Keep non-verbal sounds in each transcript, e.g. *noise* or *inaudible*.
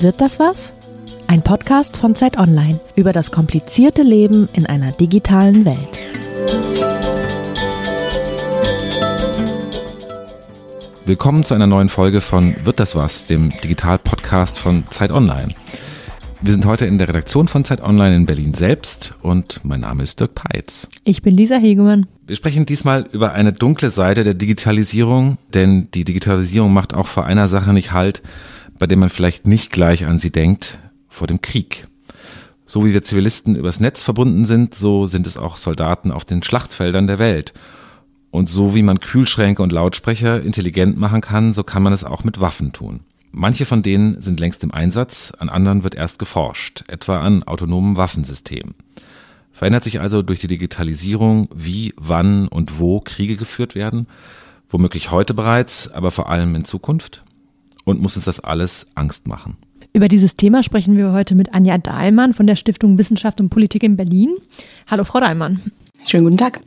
Wird das was? Ein Podcast von Zeit Online über das komplizierte Leben in einer digitalen Welt. Willkommen zu einer neuen Folge von Wird das was, dem Digital-Podcast von Zeit Online. Wir sind heute in der Redaktion von Zeit Online in Berlin selbst und mein Name ist Dirk Peitz. Ich bin Lisa Hegemann. Wir sprechen diesmal über eine dunkle Seite der Digitalisierung, denn die Digitalisierung macht auch vor einer Sache nicht Halt, bei der man vielleicht nicht gleich an sie denkt, vor dem Krieg. So wie wir Zivilisten übers Netz verbunden sind, so sind es auch Soldaten auf den Schlachtfeldern der Welt. Und so wie man Kühlschränke und Lautsprecher intelligent machen kann, so kann man es auch mit Waffen tun. Manche von denen sind längst im Einsatz, an anderen wird erst geforscht, etwa an autonomen Waffensystemen. Verändert sich also durch die Digitalisierung, wie, wann und wo Kriege geführt werden, womöglich heute bereits, aber vor allem in Zukunft? Und muss uns das alles Angst machen? Über dieses Thema sprechen wir heute mit Anja Dahlmann von der Stiftung Wissenschaft und Politik in Berlin. Hallo, Frau Dahlmann. Schönen guten Tag.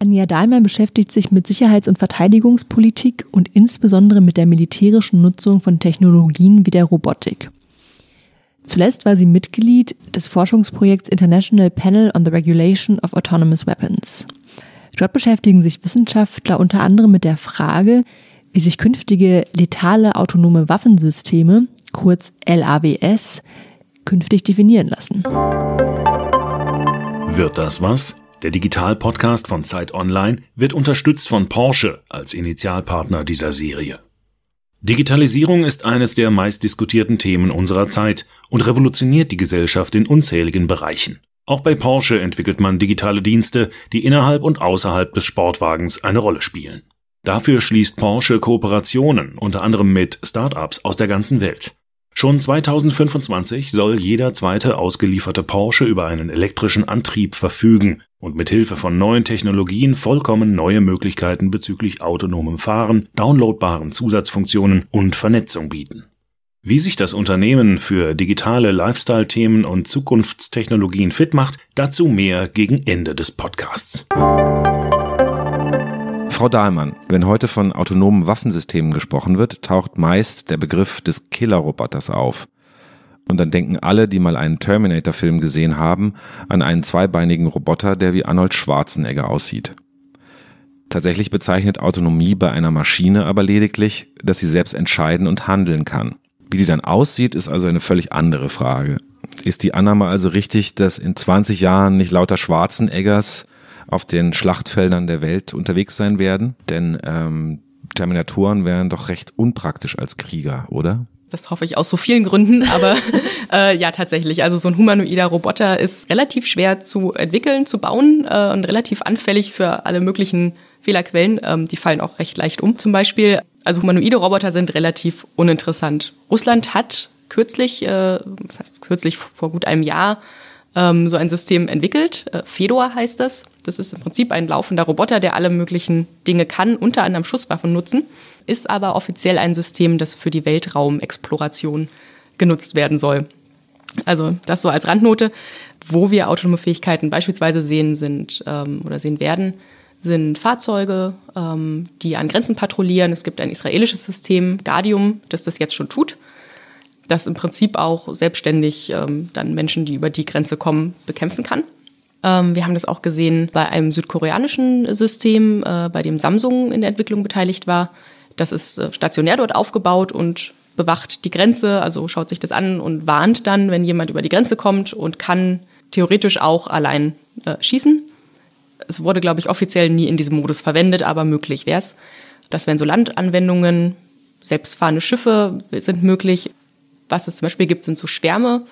Anja Dahlmann beschäftigt sich mit Sicherheits- und Verteidigungspolitik und insbesondere mit der militärischen Nutzung von Technologien wie der Robotik. Zuletzt war sie Mitglied des Forschungsprojekts International Panel on the Regulation of Autonomous Weapons. Dort beschäftigen sich Wissenschaftler unter anderem mit der Frage, wie sich künftige letale autonome Waffensysteme, kurz LAWS, künftig definieren lassen. Wird das was? Der Digital-Podcast von Zeit Online wird unterstützt von Porsche als Initialpartner dieser Serie. Digitalisierung ist eines der meistdiskutierten Themen unserer Zeit und revolutioniert die Gesellschaft in unzähligen Bereichen. Auch bei Porsche entwickelt man digitale Dienste, die innerhalb und außerhalb des Sportwagens eine Rolle spielen. Dafür schließt Porsche Kooperationen, unter anderem mit Startups aus der ganzen Welt. Schon 2025 soll jeder zweite ausgelieferte Porsche über einen elektrischen Antrieb verfügen und mit Hilfe von neuen Technologien vollkommen neue Möglichkeiten bezüglich autonomem Fahren, downloadbaren Zusatzfunktionen und Vernetzung bieten. Wie sich das Unternehmen für digitale Lifestyle-Themen und Zukunftstechnologien fit macht, dazu mehr gegen Ende des Podcasts. Frau Dahlmann, wenn heute von autonomen Waffensystemen gesprochen wird, taucht meist der Begriff des Killerroboters auf. Und dann denken alle, die mal einen Terminator-Film gesehen haben, an einen zweibeinigen Roboter, der wie Arnold Schwarzenegger aussieht. Tatsächlich bezeichnet Autonomie bei einer Maschine aber lediglich, dass sie selbst entscheiden und handeln kann. Wie die dann aussieht, ist also eine völlig andere Frage. Ist die Annahme also richtig, dass in 20 Jahren nicht lauter Schwarzeneggers auf den Schlachtfeldern der Welt unterwegs sein werden. Denn ähm, Terminatoren wären doch recht unpraktisch als Krieger, oder? Das hoffe ich aus so vielen Gründen, *laughs* aber äh, ja, tatsächlich. Also so ein humanoider Roboter ist relativ schwer zu entwickeln, zu bauen äh, und relativ anfällig für alle möglichen Fehlerquellen. Ähm, die fallen auch recht leicht um. Zum Beispiel, also humanoide Roboter sind relativ uninteressant. Russland hat kürzlich, äh, das heißt kürzlich vor gut einem Jahr, ähm, so ein System entwickelt. Äh, Fedor heißt das. Das ist im Prinzip ein laufender Roboter, der alle möglichen Dinge kann, unter anderem Schusswaffen nutzen, ist aber offiziell ein System, das für die Weltraumexploration genutzt werden soll. Also das so als Randnote. Wo wir autonome Fähigkeiten beispielsweise sehen sind ähm, oder sehen werden, sind Fahrzeuge, ähm, die an Grenzen patrouillieren. Es gibt ein israelisches System, Guardium, das das jetzt schon tut das im Prinzip auch selbstständig ähm, dann Menschen, die über die Grenze kommen, bekämpfen kann. Ähm, wir haben das auch gesehen bei einem südkoreanischen System, äh, bei dem Samsung in der Entwicklung beteiligt war. Das ist äh, stationär dort aufgebaut und bewacht die Grenze, also schaut sich das an und warnt dann, wenn jemand über die Grenze kommt und kann theoretisch auch allein äh, schießen. Es wurde, glaube ich, offiziell nie in diesem Modus verwendet, aber möglich wäre es. Das wären so Landanwendungen, selbstfahrende Schiffe sind möglich. Was es zum Beispiel gibt, sind so Schwärme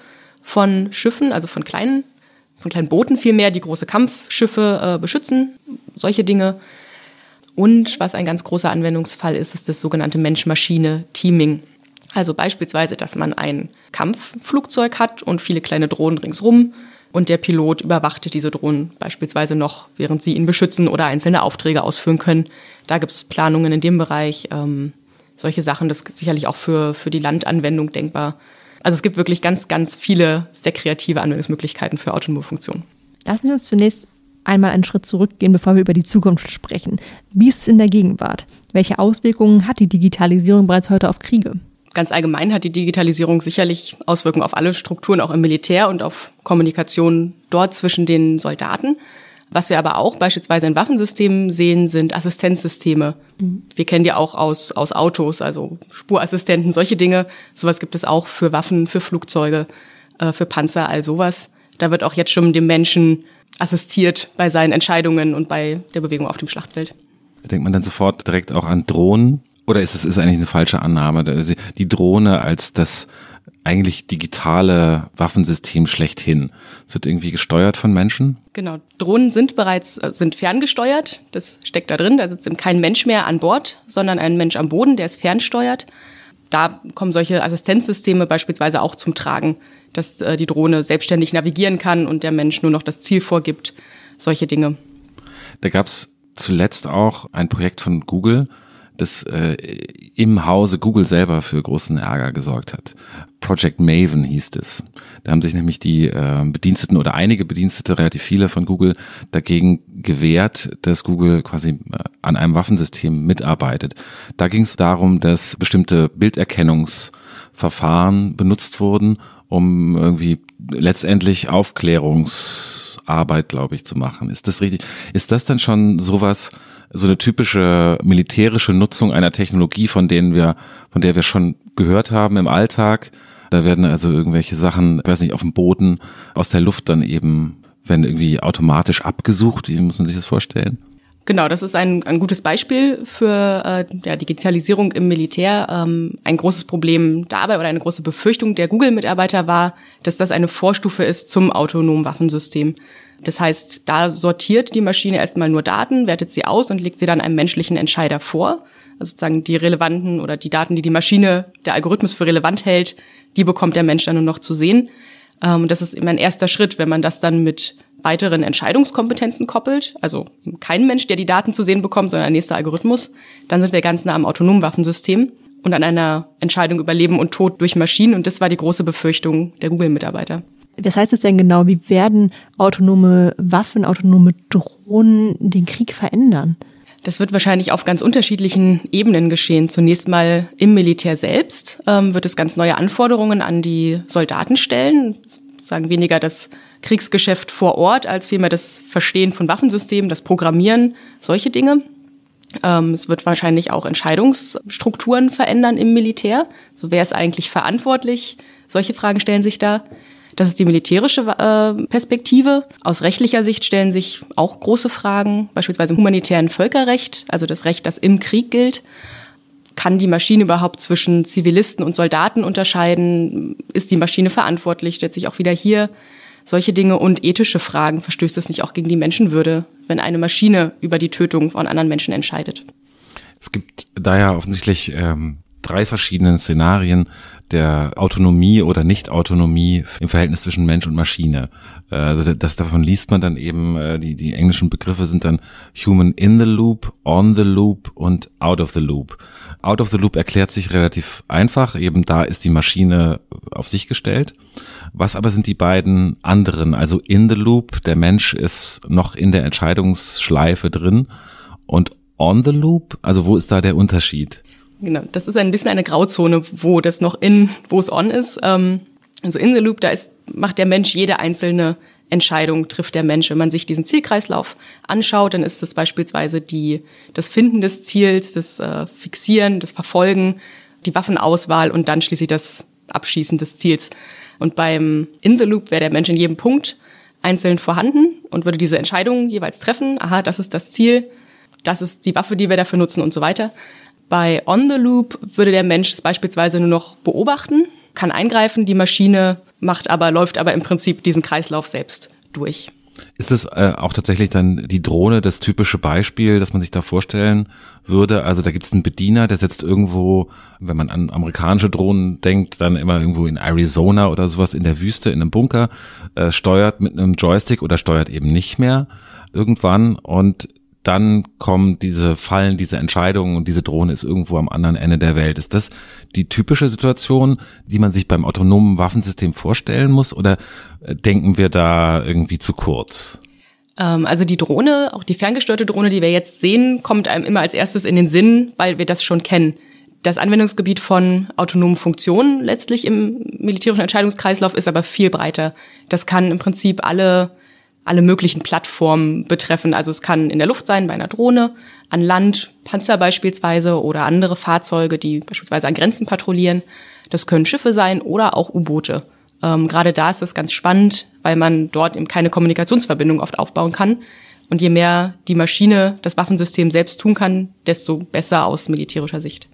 von Schiffen, also von kleinen, von kleinen Booten vielmehr, die große Kampfschiffe äh, beschützen, solche Dinge. Und was ein ganz großer Anwendungsfall ist, ist das sogenannte Mensch-Maschine-Teaming. Also beispielsweise, dass man ein Kampfflugzeug hat und viele kleine Drohnen ringsrum und der Pilot überwachte diese Drohnen beispielsweise noch, während sie ihn beschützen oder einzelne Aufträge ausführen können. Da gibt es Planungen in dem Bereich. Ähm, solche Sachen. Das ist sicherlich auch für, für die Landanwendung denkbar. Also es gibt wirklich ganz, ganz viele sehr kreative Anwendungsmöglichkeiten für autonome Funktionen. Lassen Sie uns zunächst einmal einen Schritt zurückgehen, bevor wir über die Zukunft sprechen. Wie ist es in der Gegenwart? Welche Auswirkungen hat die Digitalisierung bereits heute auf Kriege? Ganz allgemein hat die Digitalisierung sicherlich Auswirkungen auf alle Strukturen, auch im Militär und auf Kommunikation dort zwischen den Soldaten. Was wir aber auch beispielsweise in Waffensystemen sehen, sind Assistenzsysteme. Mhm. Wir kennen die auch aus, aus Autos, also Spurassistenten, solche Dinge. Sowas gibt es auch für Waffen, für Flugzeuge, äh, für Panzer, all sowas. Da wird auch jetzt schon dem Menschen assistiert bei seinen Entscheidungen und bei der Bewegung auf dem Schlachtfeld. Da denkt man dann sofort direkt auch an Drohnen? Oder ist es ist eigentlich eine falsche Annahme? Die Drohne als das eigentlich digitale Waffensystem schlechthin. Es wird irgendwie gesteuert von Menschen? Genau. Drohnen sind bereits, äh, sind ferngesteuert. Das steckt da drin. Da sitzt eben kein Mensch mehr an Bord, sondern ein Mensch am Boden, der ist fernsteuert. Da kommen solche Assistenzsysteme beispielsweise auch zum Tragen, dass äh, die Drohne selbstständig navigieren kann und der Mensch nur noch das Ziel vorgibt. Solche Dinge. Da gab es zuletzt auch ein Projekt von Google, das äh, im Hause Google selber für großen Ärger gesorgt hat. Project Maven hieß es. Da haben sich nämlich die äh, Bediensteten oder einige Bedienstete, relativ viele von Google, dagegen gewehrt, dass Google quasi äh, an einem Waffensystem mitarbeitet. Da ging es darum, dass bestimmte Bilderkennungsverfahren benutzt wurden, um irgendwie letztendlich Aufklärungsarbeit, glaube ich, zu machen. Ist das richtig? Ist das dann schon sowas, so eine typische militärische Nutzung einer Technologie, von denen wir, von der wir schon gehört haben im Alltag. Da werden also irgendwelche Sachen, weiß nicht, auf dem Boden aus der Luft dann eben, werden irgendwie automatisch abgesucht. Wie muss man sich das vorstellen? Genau, das ist ein, ein gutes Beispiel für äh, ja, Digitalisierung im Militär. Ähm, ein großes Problem dabei oder eine große Befürchtung der Google-Mitarbeiter war, dass das eine Vorstufe ist zum autonomen Waffensystem. Das heißt, da sortiert die Maschine erstmal nur Daten, wertet sie aus und legt sie dann einem menschlichen Entscheider vor. Also sozusagen die relevanten oder die Daten, die die Maschine, der Algorithmus für relevant hält, die bekommt der Mensch dann nur noch zu sehen. Ähm, das ist immer ein erster Schritt, wenn man das dann mit weiteren Entscheidungskompetenzen koppelt, also kein Mensch, der die Daten zu sehen bekommt, sondern ein nächster Algorithmus, dann sind wir ganz nah am autonomen Waffensystem und an einer Entscheidung über Leben und Tod durch Maschinen. Und das war die große Befürchtung der Google-Mitarbeiter. Was heißt es denn genau? Wie werden autonome Waffen, autonome Drohnen den Krieg verändern? Das wird wahrscheinlich auf ganz unterschiedlichen Ebenen geschehen. Zunächst mal im Militär selbst ähm, wird es ganz neue Anforderungen an die Soldaten stellen. Sagen weniger das Kriegsgeschäft vor Ort als vielmehr das Verstehen von Waffensystemen, das Programmieren, solche Dinge. Ähm, es wird wahrscheinlich auch Entscheidungsstrukturen verändern im Militär. So wer ist eigentlich verantwortlich? Solche Fragen stellen sich da. Das ist die militärische äh, Perspektive. Aus rechtlicher Sicht stellen sich auch große Fragen, beispielsweise im humanitären Völkerrecht, also das Recht, das im Krieg gilt. Kann die Maschine überhaupt zwischen Zivilisten und Soldaten unterscheiden? Ist die Maschine verantwortlich? Stellt sich auch wieder hier solche Dinge und ethische Fragen. Verstößt es nicht auch gegen die Menschenwürde, wenn eine Maschine über die Tötung von anderen Menschen entscheidet? Es gibt da ja offensichtlich ähm, drei verschiedene Szenarien der Autonomie oder Nicht-Autonomie im Verhältnis zwischen Mensch und Maschine. Äh, also das davon liest man dann eben, äh, die, die englischen Begriffe sind dann Human in the Loop, On the Loop und Out of the Loop. Out of the Loop erklärt sich relativ einfach, eben da ist die Maschine auf sich gestellt. Was aber sind die beiden anderen? Also in the Loop, der Mensch ist noch in der Entscheidungsschleife drin und on the Loop, also wo ist da der Unterschied? Genau, das ist ein bisschen eine Grauzone, wo das noch in, wo es on ist. Ähm, also in the Loop, da ist, macht der Mensch jede einzelne Entscheidung, trifft der Mensch. Wenn man sich diesen Zielkreislauf anschaut, dann ist es beispielsweise die, das Finden des Ziels, das äh, Fixieren, das Verfolgen, die Waffenauswahl und dann schließlich das Abschießen des Ziels. Und beim In the Loop wäre der Mensch in jedem Punkt einzeln vorhanden und würde diese Entscheidung jeweils treffen. Aha, das ist das Ziel, das ist die Waffe, die wir dafür nutzen und so weiter. Bei On the Loop würde der Mensch es beispielsweise nur noch beobachten, kann eingreifen, die Maschine macht aber, läuft aber im Prinzip diesen Kreislauf selbst durch. Ist es äh, auch tatsächlich dann die Drohne das typische Beispiel, das man sich da vorstellen würde? Also da gibt es einen Bediener, der sitzt irgendwo, wenn man an amerikanische Drohnen denkt, dann immer irgendwo in Arizona oder sowas in der Wüste, in einem Bunker, äh, steuert mit einem Joystick oder steuert eben nicht mehr irgendwann und dann kommen diese Fallen, diese Entscheidungen und diese Drohne ist irgendwo am anderen Ende der Welt. Ist das die typische Situation, die man sich beim autonomen Waffensystem vorstellen muss oder äh, denken wir da irgendwie zu kurz? Ähm, also die Drohne, auch die ferngesteuerte Drohne, die wir jetzt sehen, kommt einem immer als erstes in den Sinn, weil wir das schon kennen. Das Anwendungsgebiet von autonomen Funktionen letztlich im militärischen Entscheidungskreislauf ist aber viel breiter. Das kann im Prinzip alle, alle möglichen Plattformen betreffen. Also es kann in der Luft sein, bei einer Drohne, an Land, Panzer beispielsweise oder andere Fahrzeuge, die beispielsweise an Grenzen patrouillieren. Das können Schiffe sein oder auch U-Boote. Ähm, Gerade da ist es ganz spannend, weil man dort eben keine Kommunikationsverbindung oft aufbauen kann. Und je mehr die Maschine das Waffensystem selbst tun kann, desto besser aus militärischer Sicht.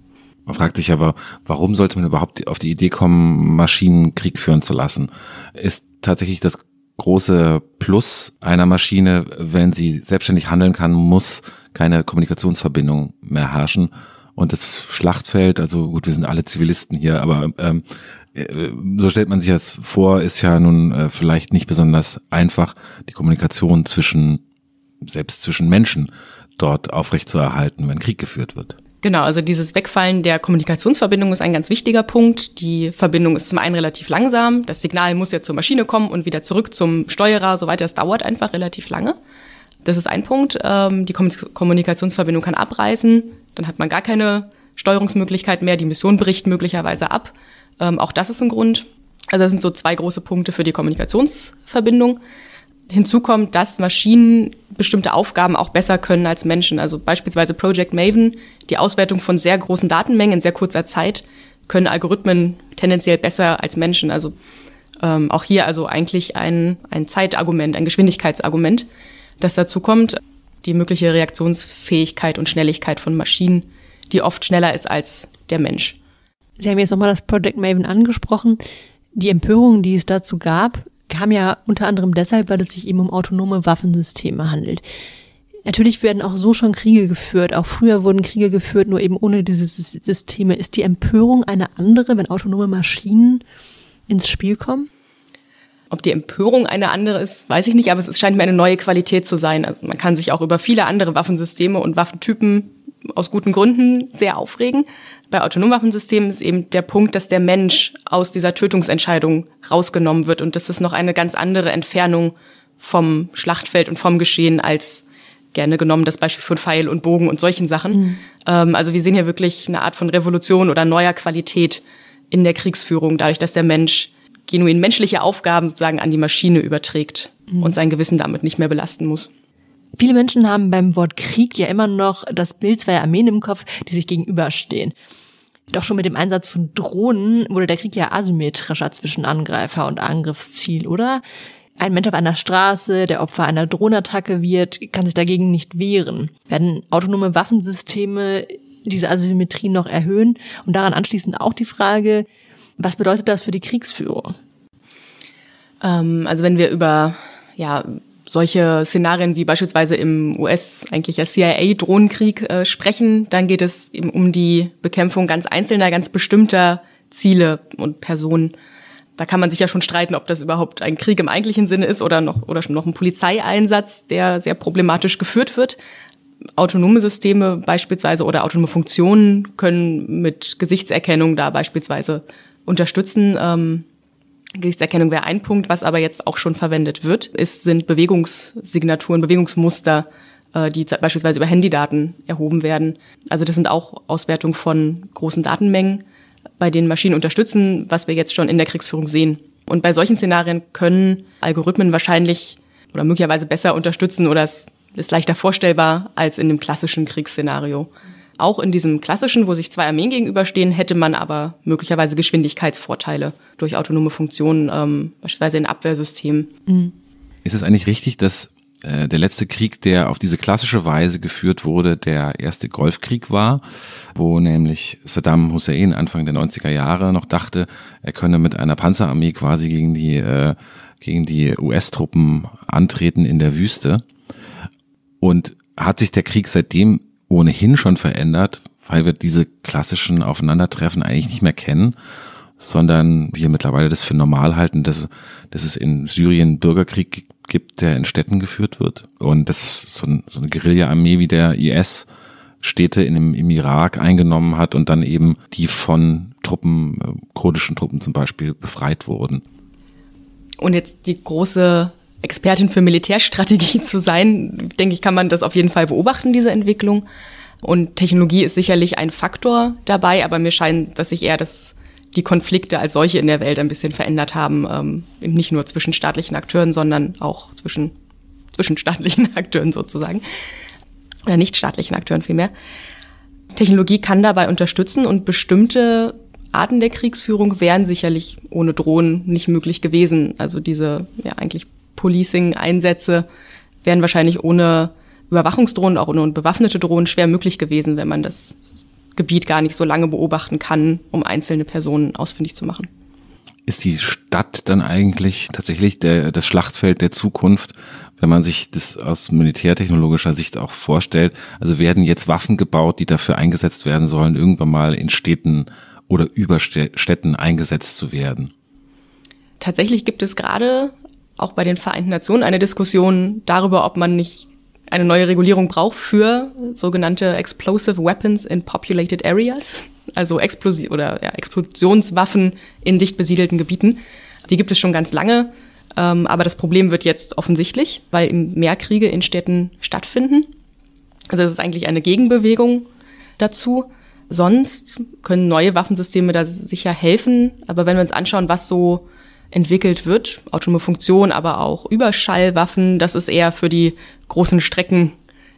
Man fragt sich aber, warum sollte man überhaupt auf die Idee kommen, Maschinen Krieg führen zu lassen? Ist tatsächlich das große Plus einer Maschine, wenn sie selbstständig handeln kann, muss keine Kommunikationsverbindung mehr herrschen. Und das Schlachtfeld, also gut, wir sind alle Zivilisten hier, aber ähm, äh, so stellt man sich das vor, ist ja nun äh, vielleicht nicht besonders einfach, die Kommunikation zwischen, selbst zwischen Menschen dort aufrechtzuerhalten, wenn Krieg geführt wird. Genau, also dieses Wegfallen der Kommunikationsverbindung ist ein ganz wichtiger Punkt. Die Verbindung ist zum einen relativ langsam. Das Signal muss ja zur Maschine kommen und wieder zurück zum Steuerer, so weiter. Das dauert einfach relativ lange. Das ist ein Punkt. Ähm, die Kommunikationsverbindung kann abreißen. Dann hat man gar keine Steuerungsmöglichkeit mehr. Die Mission bricht möglicherweise ab. Ähm, auch das ist ein Grund. Also das sind so zwei große Punkte für die Kommunikationsverbindung. Hinzu kommt, dass Maschinen bestimmte Aufgaben auch besser können als Menschen. Also beispielsweise Project Maven, die Auswertung von sehr großen Datenmengen in sehr kurzer Zeit, können Algorithmen tendenziell besser als Menschen. Also ähm, auch hier also eigentlich ein, ein Zeitargument, ein Geschwindigkeitsargument, das dazu kommt. Die mögliche Reaktionsfähigkeit und Schnelligkeit von Maschinen, die oft schneller ist als der Mensch. Sie haben jetzt nochmal das Project Maven angesprochen. Die Empörung, die es dazu gab, kam ja unter anderem deshalb, weil es sich eben um autonome Waffensysteme handelt. Natürlich werden auch so schon Kriege geführt. Auch früher wurden Kriege geführt, nur eben ohne diese Systeme. Ist die Empörung eine andere, wenn autonome Maschinen ins Spiel kommen? Ob die Empörung eine andere ist, weiß ich nicht, aber es scheint mir eine neue Qualität zu sein. Also man kann sich auch über viele andere Waffensysteme und Waffentypen aus guten Gründen sehr aufregen. Bei Autonomwaffensystemen ist eben der Punkt, dass der Mensch aus dieser Tötungsentscheidung rausgenommen wird und das ist noch eine ganz andere Entfernung vom Schlachtfeld und vom Geschehen als gerne genommen das Beispiel von Pfeil und Bogen und solchen Sachen. Mhm. Ähm, also wir sehen hier wirklich eine Art von Revolution oder neuer Qualität in der Kriegsführung, dadurch, dass der Mensch genuin menschliche Aufgaben sozusagen an die Maschine überträgt mhm. und sein Gewissen damit nicht mehr belasten muss. Viele Menschen haben beim Wort Krieg ja immer noch das Bild zweier Armeen im Kopf, die sich gegenüberstehen. Doch schon mit dem Einsatz von Drohnen wurde der Krieg ja asymmetrischer zwischen Angreifer und Angriffsziel, oder? Ein Mensch auf einer Straße, der Opfer einer Drohnenattacke wird, kann sich dagegen nicht wehren. Werden autonome Waffensysteme diese Asymmetrie noch erhöhen? Und daran anschließend auch die Frage, was bedeutet das für die Kriegsführung? Ähm, also wenn wir über ja, solche Szenarien wie beispielsweise im US eigentlich ja CIA-Drohnenkrieg äh, sprechen, dann geht es eben um die Bekämpfung ganz einzelner, ganz bestimmter Ziele und Personen. Da kann man sich ja schon streiten, ob das überhaupt ein Krieg im eigentlichen Sinne ist oder noch, oder schon noch ein Polizeieinsatz, der sehr problematisch geführt wird. Autonome Systeme beispielsweise oder autonome Funktionen können mit Gesichtserkennung da beispielsweise unterstützen. Ähm, Gesichtserkennung wäre ein Punkt, was aber jetzt auch schon verwendet wird, ist, sind Bewegungssignaturen, Bewegungsmuster, äh, die beispielsweise über Handydaten erhoben werden. Also das sind auch Auswertungen von großen Datenmengen, bei denen Maschinen unterstützen, was wir jetzt schon in der Kriegsführung sehen. Und bei solchen Szenarien können Algorithmen wahrscheinlich oder möglicherweise besser unterstützen oder es ist leichter vorstellbar als in dem klassischen Kriegsszenario. Auch in diesem klassischen, wo sich zwei Armeen gegenüberstehen, hätte man aber möglicherweise Geschwindigkeitsvorteile durch autonome Funktionen, ähm, beispielsweise in Abwehrsystemen. Mhm. Ist es eigentlich richtig, dass äh, der letzte Krieg, der auf diese klassische Weise geführt wurde, der erste Golfkrieg war, wo nämlich Saddam Hussein Anfang der 90er Jahre noch dachte, er könne mit einer Panzerarmee quasi gegen die, äh, gegen die US-Truppen antreten in der Wüste. Und hat sich der Krieg seitdem ohnehin schon verändert, weil wir diese klassischen Aufeinandertreffen eigentlich nicht mehr kennen, sondern wir mittlerweile das für normal halten, dass, dass es in Syrien Bürgerkrieg gibt, der in Städten geführt wird und dass so, ein, so eine Guerilla-Armee wie der IS Städte in dem, im Irak eingenommen hat und dann eben die von Truppen, äh, kurdischen Truppen zum Beispiel, befreit wurden. Und jetzt die große Expertin für Militärstrategie zu sein, denke ich, kann man das auf jeden Fall beobachten, diese Entwicklung. Und Technologie ist sicherlich ein Faktor dabei, aber mir scheint, dass sich eher das, die Konflikte als solche in der Welt ein bisschen verändert haben. Ähm, nicht nur zwischen staatlichen Akteuren, sondern auch zwischen zwischenstaatlichen *laughs* Akteuren sozusagen. Oder nicht staatlichen Akteuren vielmehr. Technologie kann dabei unterstützen und bestimmte Arten der Kriegsführung wären sicherlich ohne Drohnen nicht möglich gewesen. Also diese ja eigentlich Policing-Einsätze wären wahrscheinlich ohne Überwachungsdrohnen, auch ohne bewaffnete Drohnen schwer möglich gewesen, wenn man das Gebiet gar nicht so lange beobachten kann, um einzelne Personen ausfindig zu machen. Ist die Stadt dann eigentlich tatsächlich der, das Schlachtfeld der Zukunft, wenn man sich das aus militärtechnologischer Sicht auch vorstellt? Also werden jetzt Waffen gebaut, die dafür eingesetzt werden sollen, irgendwann mal in Städten oder über Städten eingesetzt zu werden? Tatsächlich gibt es gerade auch bei den Vereinten Nationen eine Diskussion darüber, ob man nicht eine neue Regulierung braucht für sogenannte Explosive Weapons in Populated Areas also Explosi oder ja, Explosionswaffen in dicht besiedelten Gebieten. Die gibt es schon ganz lange, ähm, aber das Problem wird jetzt offensichtlich, weil mehr Kriege in Städten stattfinden. Also es ist eigentlich eine Gegenbewegung dazu. Sonst können neue Waffensysteme da sicher helfen, aber wenn wir uns anschauen, was so entwickelt wird, autonome Funktion, aber auch Überschallwaffen, das ist eher für die großen Strecken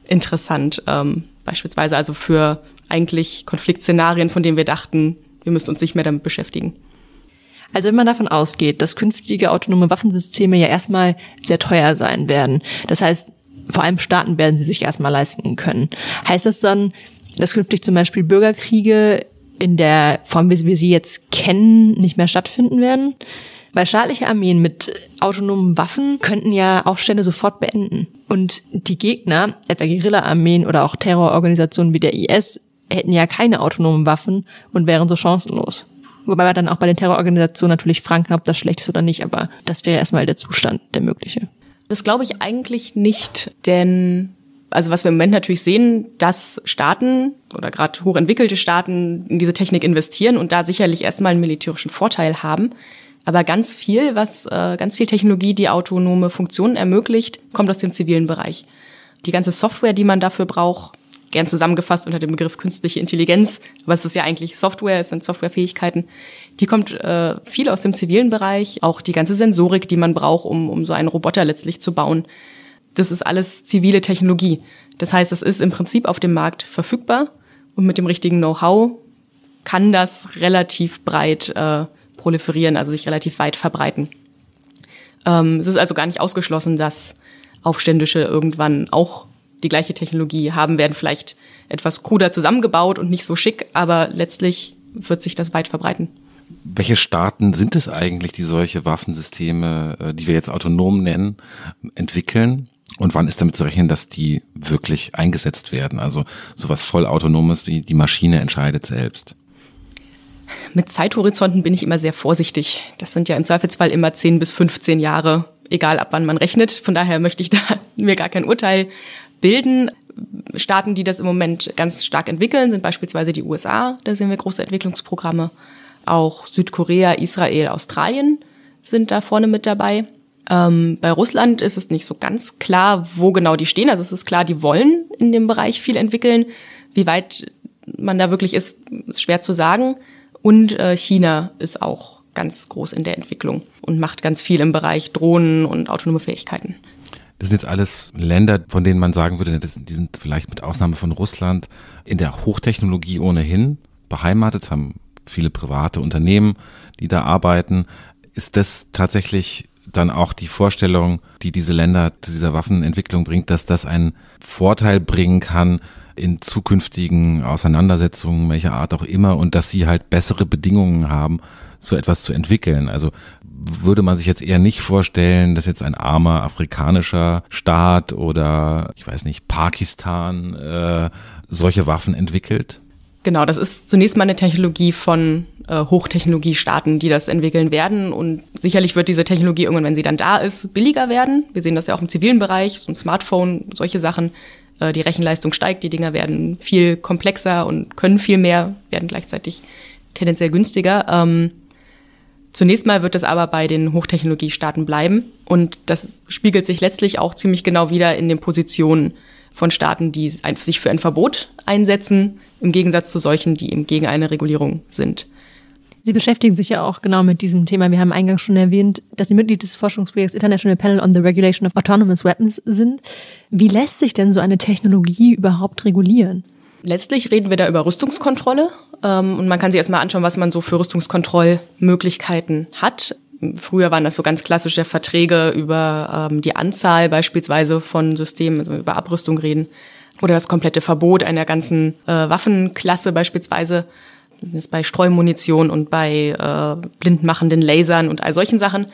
interessant. Ähm, beispielsweise also für eigentlich Konfliktszenarien, von denen wir dachten, wir müssen uns nicht mehr damit beschäftigen. Also wenn man davon ausgeht, dass künftige autonome Waffensysteme ja erstmal sehr teuer sein werden, das heißt, vor allem Staaten werden sie sich erstmal leisten können, heißt das dann, dass künftig zum Beispiel Bürgerkriege in der Form, wie wir sie jetzt kennen, nicht mehr stattfinden werden? Weil staatliche Armeen mit autonomen Waffen könnten ja Aufstände sofort beenden. Und die Gegner, etwa Guerilla-Armeen oder auch Terrororganisationen wie der IS, hätten ja keine autonomen Waffen und wären so chancenlos. Wobei man dann auch bei den Terrororganisationen natürlich fragen kann, ob das schlecht ist oder nicht, aber das wäre erstmal der Zustand, der mögliche. Das glaube ich eigentlich nicht, denn also was wir im Moment natürlich sehen, dass Staaten oder gerade hochentwickelte Staaten in diese Technik investieren und da sicherlich erstmal einen militärischen Vorteil haben. Aber ganz viel, was äh, ganz viel Technologie, die autonome Funktionen ermöglicht, kommt aus dem zivilen Bereich. Die ganze Software, die man dafür braucht, gern zusammengefasst unter dem Begriff künstliche Intelligenz, was ist ja eigentlich Software, es sind Softwarefähigkeiten. Die kommt äh, viel aus dem zivilen Bereich, auch die ganze Sensorik, die man braucht, um, um so einen Roboter letztlich zu bauen. Das ist alles zivile Technologie. Das heißt, es ist im Prinzip auf dem Markt verfügbar und mit dem richtigen Know-how kann das relativ breit äh, proliferieren, also sich relativ weit verbreiten. Ähm, es ist also gar nicht ausgeschlossen, dass Aufständische irgendwann auch die gleiche Technologie haben, werden vielleicht etwas kruder zusammengebaut und nicht so schick, aber letztlich wird sich das weit verbreiten. Welche Staaten sind es eigentlich, die solche Waffensysteme, äh, die wir jetzt autonom nennen, entwickeln? Und wann ist damit zu rechnen, dass die wirklich eingesetzt werden? Also sowas vollautonomes, die, die Maschine entscheidet selbst. Mit Zeithorizonten bin ich immer sehr vorsichtig. Das sind ja im Zweifelsfall immer 10 bis 15 Jahre, egal ab wann man rechnet. Von daher möchte ich *laughs* da mir gar kein Urteil bilden. Staaten, die das im Moment ganz stark entwickeln, sind beispielsweise die USA. Da sehen wir große Entwicklungsprogramme. Auch Südkorea, Israel, Australien sind da vorne mit dabei. Ähm, bei Russland ist es nicht so ganz klar, wo genau die stehen. Also es ist klar, die wollen in dem Bereich viel entwickeln. Wie weit man da wirklich ist, ist schwer zu sagen. Und äh, China ist auch ganz groß in der Entwicklung und macht ganz viel im Bereich Drohnen und autonome Fähigkeiten. Das sind jetzt alles Länder, von denen man sagen würde, die sind vielleicht mit Ausnahme von Russland in der Hochtechnologie ohnehin beheimatet, haben viele private Unternehmen, die da arbeiten. Ist das tatsächlich dann auch die Vorstellung, die diese Länder zu dieser Waffenentwicklung bringt, dass das einen Vorteil bringen kann in zukünftigen Auseinandersetzungen, welcher Art auch immer, und dass sie halt bessere Bedingungen haben, so etwas zu entwickeln. Also würde man sich jetzt eher nicht vorstellen, dass jetzt ein armer afrikanischer Staat oder ich weiß nicht, Pakistan äh, solche Waffen entwickelt? Genau, das ist zunächst mal eine Technologie von äh, Hochtechnologiestaaten, die das entwickeln werden. Und sicherlich wird diese Technologie irgendwann, wenn sie dann da ist, billiger werden. Wir sehen das ja auch im zivilen Bereich, so ein Smartphone, solche Sachen. Äh, die Rechenleistung steigt, die Dinger werden viel komplexer und können viel mehr, werden gleichzeitig tendenziell günstiger. Ähm, Zunächst mal wird es aber bei den Hochtechnologiestaaten bleiben und das spiegelt sich letztlich auch ziemlich genau wieder in den Positionen von Staaten, die sich für ein Verbot einsetzen, im Gegensatz zu solchen, die eben gegen eine Regulierung sind. Sie beschäftigen sich ja auch genau mit diesem Thema. Wir haben eingangs schon erwähnt, dass Sie Mitglied des Forschungsprojekts International Panel on the Regulation of Autonomous Weapons sind. Wie lässt sich denn so eine Technologie überhaupt regulieren? Letztlich reden wir da über Rüstungskontrolle. Ähm, und man kann sich erstmal anschauen, was man so für Rüstungskontrollmöglichkeiten hat. Früher waren das so ganz klassische Verträge über ähm, die Anzahl beispielsweise von Systemen, also über Abrüstung reden. Oder das komplette Verbot einer ganzen äh, Waffenklasse beispielsweise. Ist bei Streumunition und bei äh, blindmachenden Lasern und all solchen Sachen.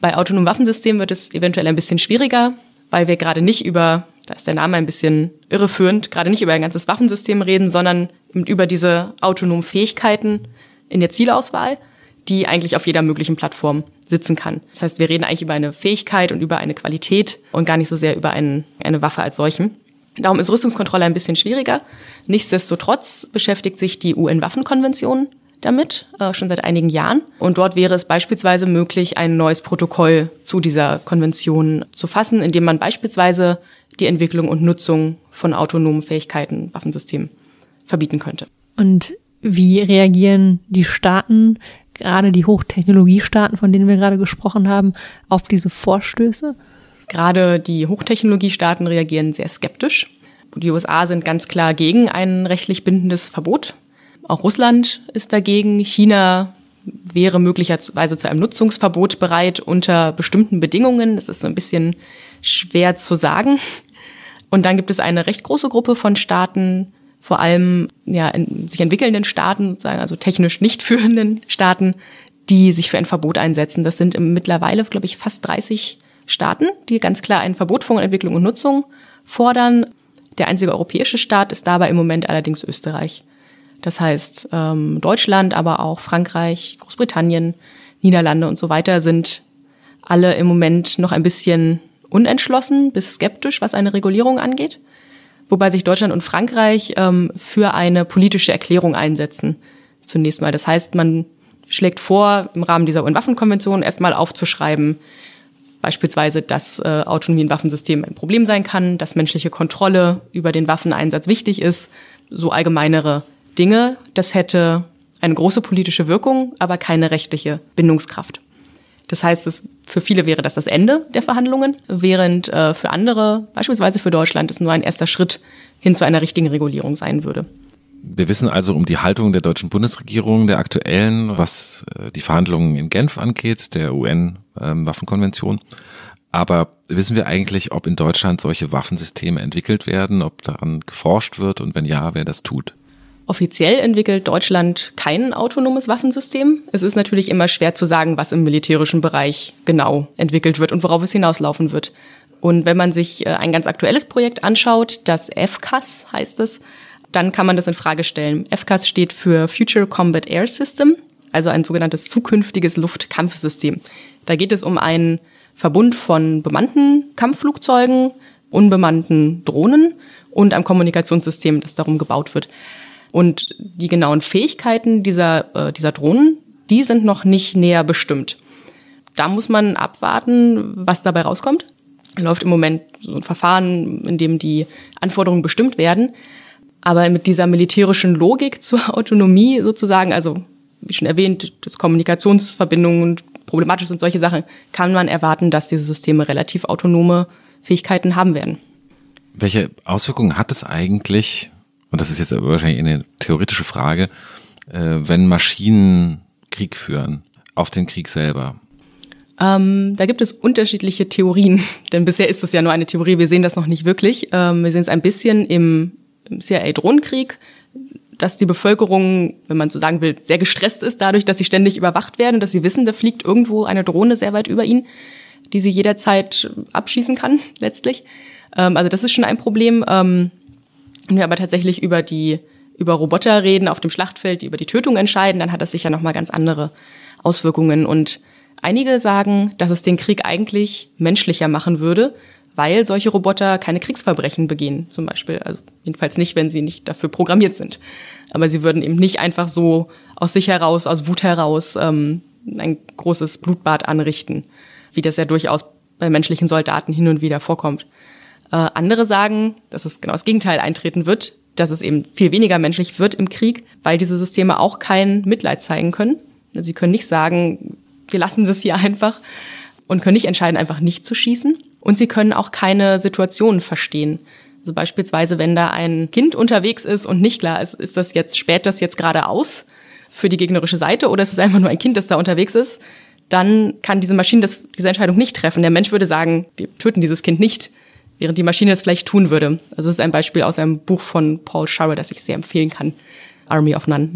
Bei autonomen Waffensystemen wird es eventuell ein bisschen schwieriger, weil wir gerade nicht über da ist der Name ein bisschen irreführend, gerade nicht über ein ganzes Waffensystem reden, sondern über diese autonomen Fähigkeiten in der Zielauswahl, die eigentlich auf jeder möglichen Plattform sitzen kann. Das heißt, wir reden eigentlich über eine Fähigkeit und über eine Qualität und gar nicht so sehr über einen, eine Waffe als solchen. Darum ist Rüstungskontrolle ein bisschen schwieriger. Nichtsdestotrotz beschäftigt sich die UN-Waffenkonvention damit, äh, schon seit einigen Jahren. Und dort wäre es beispielsweise möglich, ein neues Protokoll zu dieser Konvention zu fassen, indem man beispielsweise die Entwicklung und Nutzung von autonomen Fähigkeiten, Waffensystemen verbieten könnte. Und wie reagieren die Staaten, gerade die Hochtechnologiestaaten, von denen wir gerade gesprochen haben, auf diese Vorstöße? Gerade die Hochtechnologiestaaten reagieren sehr skeptisch. Die USA sind ganz klar gegen ein rechtlich bindendes Verbot. Auch Russland ist dagegen. China wäre möglicherweise zu einem Nutzungsverbot bereit unter bestimmten Bedingungen. Das ist so ein bisschen schwer zu sagen. Und dann gibt es eine recht große Gruppe von Staaten, vor allem ja, sich entwickelnden Staaten, also technisch nicht *laughs* führenden Staaten, die sich für ein Verbot einsetzen. Das sind mittlerweile, glaube ich, fast 30 Staaten, die ganz klar ein Verbot von Entwicklung und Nutzung fordern. Der einzige europäische Staat ist dabei im Moment allerdings Österreich. Das heißt, ähm, Deutschland, aber auch Frankreich, Großbritannien, Niederlande und so weiter sind alle im Moment noch ein bisschen unentschlossen bis skeptisch, was eine Regulierung angeht, wobei sich Deutschland und Frankreich ähm, für eine politische Erklärung einsetzen. Zunächst mal. Das heißt, man schlägt vor, im Rahmen dieser UN-Waffenkonvention erstmal aufzuschreiben, beispielsweise, dass äh, Autonomie in Waffensystemen ein Problem sein kann, dass menschliche Kontrolle über den Waffeneinsatz wichtig ist, so allgemeinere Dinge. Das hätte eine große politische Wirkung, aber keine rechtliche Bindungskraft. Das heißt, es, für viele wäre das das Ende der Verhandlungen, während äh, für andere, beispielsweise für Deutschland, es nur ein erster Schritt hin zu einer richtigen Regulierung sein würde. Wir wissen also um die Haltung der deutschen Bundesregierung, der aktuellen, was äh, die Verhandlungen in Genf angeht, der UN-Waffenkonvention. Aber wissen wir eigentlich, ob in Deutschland solche Waffensysteme entwickelt werden, ob daran geforscht wird und wenn ja, wer das tut? Offiziell entwickelt Deutschland kein autonomes Waffensystem. Es ist natürlich immer schwer zu sagen, was im militärischen Bereich genau entwickelt wird und worauf es hinauslaufen wird. Und wenn man sich äh, ein ganz aktuelles Projekt anschaut, das FCAS heißt es, dann kann man das in Frage stellen. FCAS steht für Future Combat Air System, also ein sogenanntes zukünftiges Luftkampfsystem. Da geht es um einen Verbund von bemannten Kampfflugzeugen, unbemannten Drohnen und einem Kommunikationssystem, das darum gebaut wird. Und die genauen Fähigkeiten dieser, äh, dieser Drohnen, die sind noch nicht näher bestimmt. Da muss man abwarten, was dabei rauskommt. Läuft im Moment so ein Verfahren, in dem die Anforderungen bestimmt werden. Aber mit dieser militärischen Logik zur Autonomie sozusagen, also wie schon erwähnt, das Kommunikationsverbindungen und problematisch und solche Sachen, kann man erwarten, dass diese Systeme relativ autonome Fähigkeiten haben werden. Welche Auswirkungen hat es eigentlich und das ist jetzt wahrscheinlich eine theoretische Frage, äh, wenn Maschinen Krieg führen, auf den Krieg selber? Ähm, da gibt es unterschiedliche Theorien, *laughs* denn bisher ist es ja nur eine Theorie, wir sehen das noch nicht wirklich. Ähm, wir sehen es ein bisschen im, CIA-Drohnenkrieg, dass die Bevölkerung, wenn man so sagen will, sehr gestresst ist dadurch, dass sie ständig überwacht werden dass sie wissen, da fliegt irgendwo eine Drohne sehr weit über ihnen, die sie jederzeit abschießen kann, *laughs* letztlich. Ähm, also das ist schon ein Problem. Ähm, wenn wir aber tatsächlich über die über Roboter reden auf dem Schlachtfeld, die über die Tötung entscheiden, dann hat das sicher noch mal ganz andere Auswirkungen. Und einige sagen, dass es den Krieg eigentlich menschlicher machen würde, weil solche Roboter keine Kriegsverbrechen begehen, zum Beispiel. Also jedenfalls nicht, wenn sie nicht dafür programmiert sind. Aber sie würden eben nicht einfach so aus sich heraus, aus Wut heraus ähm, ein großes Blutbad anrichten, wie das ja durchaus bei menschlichen Soldaten hin und wieder vorkommt. Äh, andere sagen, dass es genau das Gegenteil eintreten wird, dass es eben viel weniger menschlich wird im Krieg, weil diese Systeme auch kein Mitleid zeigen können. Sie können nicht sagen, wir lassen es hier einfach und können nicht entscheiden, einfach nicht zu schießen. Und sie können auch keine Situationen verstehen. Also beispielsweise, wenn da ein Kind unterwegs ist und nicht klar ist, ist das jetzt, späht das jetzt gerade aus für die gegnerische Seite oder ist es einfach nur ein Kind, das da unterwegs ist, dann kann diese Maschine das, diese Entscheidung nicht treffen. Der Mensch würde sagen, wir töten dieses Kind nicht, während die Maschine das vielleicht tun würde. Also das ist ein Beispiel aus einem Buch von Paul Scharrer, das ich sehr empfehlen kann. Army of None.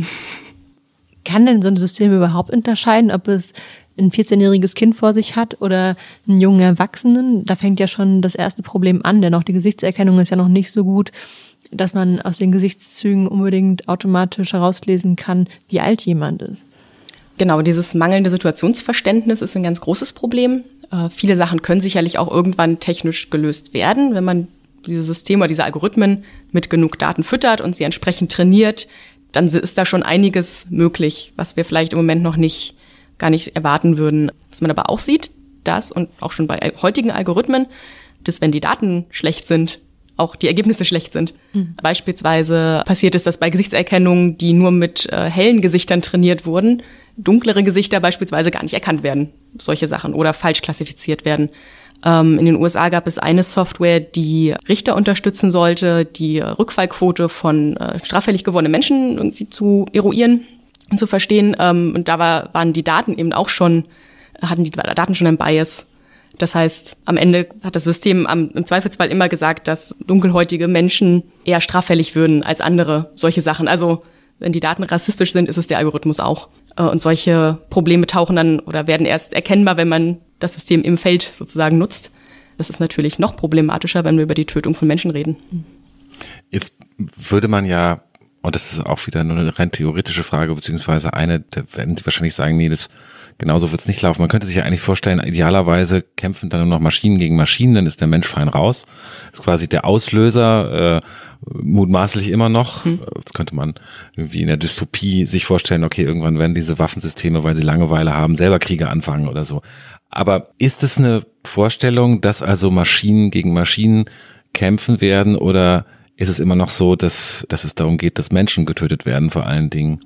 Kann denn so ein System überhaupt unterscheiden, ob es ein 14-jähriges Kind vor sich hat oder einen jungen Erwachsenen? Da fängt ja schon das erste Problem an, denn auch die Gesichtserkennung ist ja noch nicht so gut, dass man aus den Gesichtszügen unbedingt automatisch herauslesen kann, wie alt jemand ist. Genau, dieses mangelnde Situationsverständnis ist ein ganz großes Problem. Äh, viele Sachen können sicherlich auch irgendwann technisch gelöst werden, wenn man diese Systeme, diese Algorithmen mit genug Daten füttert und sie entsprechend trainiert, dann ist da schon einiges möglich, was wir vielleicht im Moment noch nicht, gar nicht erwarten würden. Was man aber auch sieht, dass und auch schon bei heutigen Algorithmen, dass wenn die Daten schlecht sind, auch die Ergebnisse schlecht sind. Mhm. Beispielsweise passiert es, dass bei Gesichtserkennungen, die nur mit äh, hellen Gesichtern trainiert wurden, dunklere Gesichter beispielsweise gar nicht erkannt werden, solche Sachen, oder falsch klassifiziert werden. Ähm, in den USA gab es eine Software, die Richter unterstützen sollte, die Rückfallquote von äh, straffällig gewordenen Menschen irgendwie zu eruieren zu verstehen. Ähm, und da war, waren die Daten eben auch schon, hatten die Daten schon ein Bias. Das heißt, am Ende hat das System am, im Zweifelsfall immer gesagt, dass dunkelhäutige Menschen eher straffällig würden als andere solche Sachen. Also wenn die Daten rassistisch sind, ist es der Algorithmus auch. Äh, und solche Probleme tauchen dann oder werden erst erkennbar, wenn man das System im Feld sozusagen nutzt. Das ist natürlich noch problematischer, wenn wir über die Tötung von Menschen reden. Jetzt würde man ja, und das ist auch wieder nur eine rein theoretische Frage, beziehungsweise eine, da werden Sie wahrscheinlich sagen, nee, das genauso wird es nicht laufen. Man könnte sich ja eigentlich vorstellen, idealerweise kämpfen dann nur noch Maschinen gegen Maschinen, dann ist der Mensch fein raus. Das ist quasi der Auslöser, äh, mutmaßlich immer noch. Hm. Das könnte man irgendwie in der Dystopie sich vorstellen, okay, irgendwann werden diese Waffensysteme, weil sie Langeweile haben, selber Kriege anfangen oder so. Aber ist es eine Vorstellung, dass also Maschinen gegen Maschinen kämpfen werden oder ist es immer noch so, dass, dass es darum geht, dass Menschen getötet werden vor allen Dingen?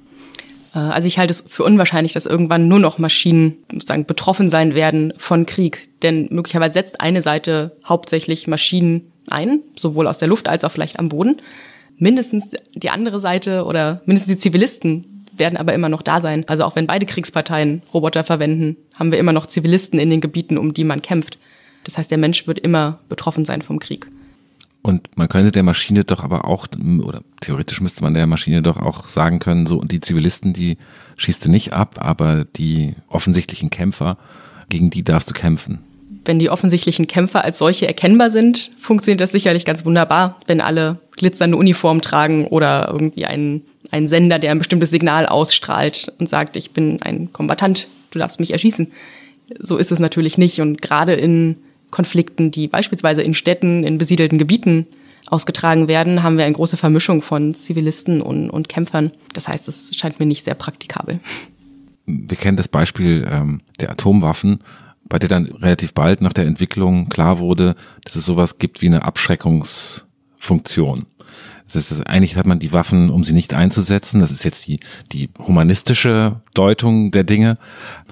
Äh, also ich halte es für unwahrscheinlich, dass irgendwann nur noch Maschinen sozusagen betroffen sein werden von Krieg. Denn möglicherweise setzt eine Seite hauptsächlich Maschinen ein, sowohl aus der Luft als auch vielleicht am Boden. Mindestens die andere Seite oder mindestens die Zivilisten werden aber immer noch da sein. Also auch wenn beide Kriegsparteien Roboter verwenden, haben wir immer noch Zivilisten in den Gebieten, um die man kämpft. Das heißt, der Mensch wird immer betroffen sein vom Krieg. Und man könnte der Maschine doch aber auch, oder theoretisch müsste man der Maschine doch auch sagen können, so, die Zivilisten, die schießt du nicht ab, aber die offensichtlichen Kämpfer, gegen die darfst du kämpfen wenn die offensichtlichen Kämpfer als solche erkennbar sind, funktioniert das sicherlich ganz wunderbar, wenn alle glitzernde Uniform tragen oder irgendwie einen, einen Sender, der ein bestimmtes Signal ausstrahlt und sagt, ich bin ein Kombatant, du darfst mich erschießen. So ist es natürlich nicht. Und gerade in Konflikten, die beispielsweise in Städten, in besiedelten Gebieten ausgetragen werden, haben wir eine große Vermischung von Zivilisten und, und Kämpfern. Das heißt, es scheint mir nicht sehr praktikabel. Wir kennen das Beispiel ähm, der Atomwaffen bei der dann relativ bald nach der Entwicklung klar wurde, dass es sowas gibt wie eine Abschreckungsfunktion. Das ist, eigentlich hat man die Waffen, um sie nicht einzusetzen. Das ist jetzt die, die humanistische Deutung der Dinge.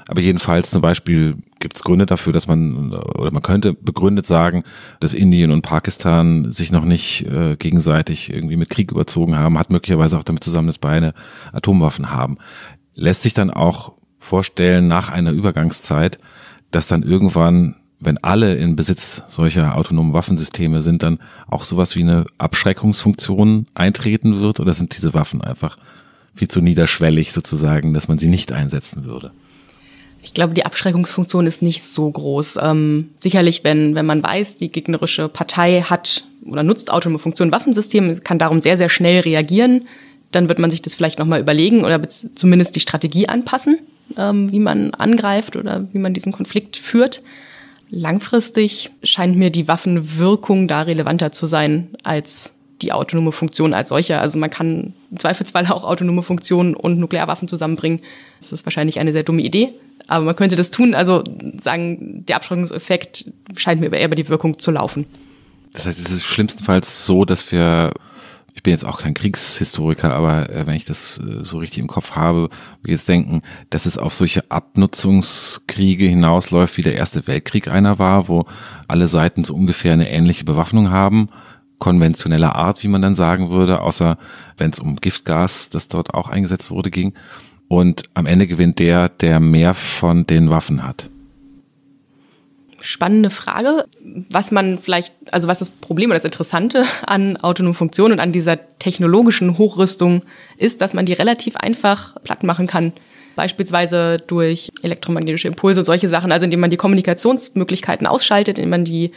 Aber jedenfalls zum Beispiel gibt es Gründe dafür, dass man, oder man könnte begründet sagen, dass Indien und Pakistan sich noch nicht äh, gegenseitig irgendwie mit Krieg überzogen haben, hat möglicherweise auch damit zusammen, dass beide Atomwaffen haben. Lässt sich dann auch vorstellen, nach einer Übergangszeit, dass dann irgendwann, wenn alle in Besitz solcher autonomen Waffensysteme sind, dann auch sowas wie eine Abschreckungsfunktion eintreten wird? Oder sind diese Waffen einfach viel zu niederschwellig sozusagen, dass man sie nicht einsetzen würde? Ich glaube, die Abschreckungsfunktion ist nicht so groß. Ähm, sicherlich, wenn, wenn man weiß, die gegnerische Partei hat oder nutzt autonome Funktionen Waffensysteme, kann darum sehr, sehr schnell reagieren, dann wird man sich das vielleicht nochmal überlegen oder zumindest die Strategie anpassen ähm, wie man angreift oder wie man diesen Konflikt führt. Langfristig scheint mir die Waffenwirkung da relevanter zu sein als die autonome Funktion als solcher. Also man kann im Zweifelsfall auch autonome Funktionen und Nuklearwaffen zusammenbringen. Das ist wahrscheinlich eine sehr dumme Idee, aber man könnte das tun. Also sagen, der Abschreckungseffekt scheint mir eher über die Wirkung zu laufen. Das heißt, es ist schlimmstenfalls so, dass wir bin jetzt auch kein Kriegshistoriker, aber äh, wenn ich das äh, so richtig im Kopf habe, wir jetzt denken, dass es auf solche Abnutzungskriege hinausläuft, wie der Erste Weltkrieg einer war, wo alle Seiten so ungefähr eine ähnliche Bewaffnung haben, konventioneller Art, wie man dann sagen würde, außer wenn es um Giftgas, das dort auch eingesetzt wurde, ging. Und am Ende gewinnt der, der mehr von den Waffen hat spannende Frage, was man vielleicht, also was das Problem oder das Interessante an autonomen Funktionen und an dieser technologischen Hochrüstung ist, dass man die relativ einfach platt machen kann. Beispielsweise durch elektromagnetische Impulse und solche Sachen, also indem man die Kommunikationsmöglichkeiten ausschaltet, indem man die,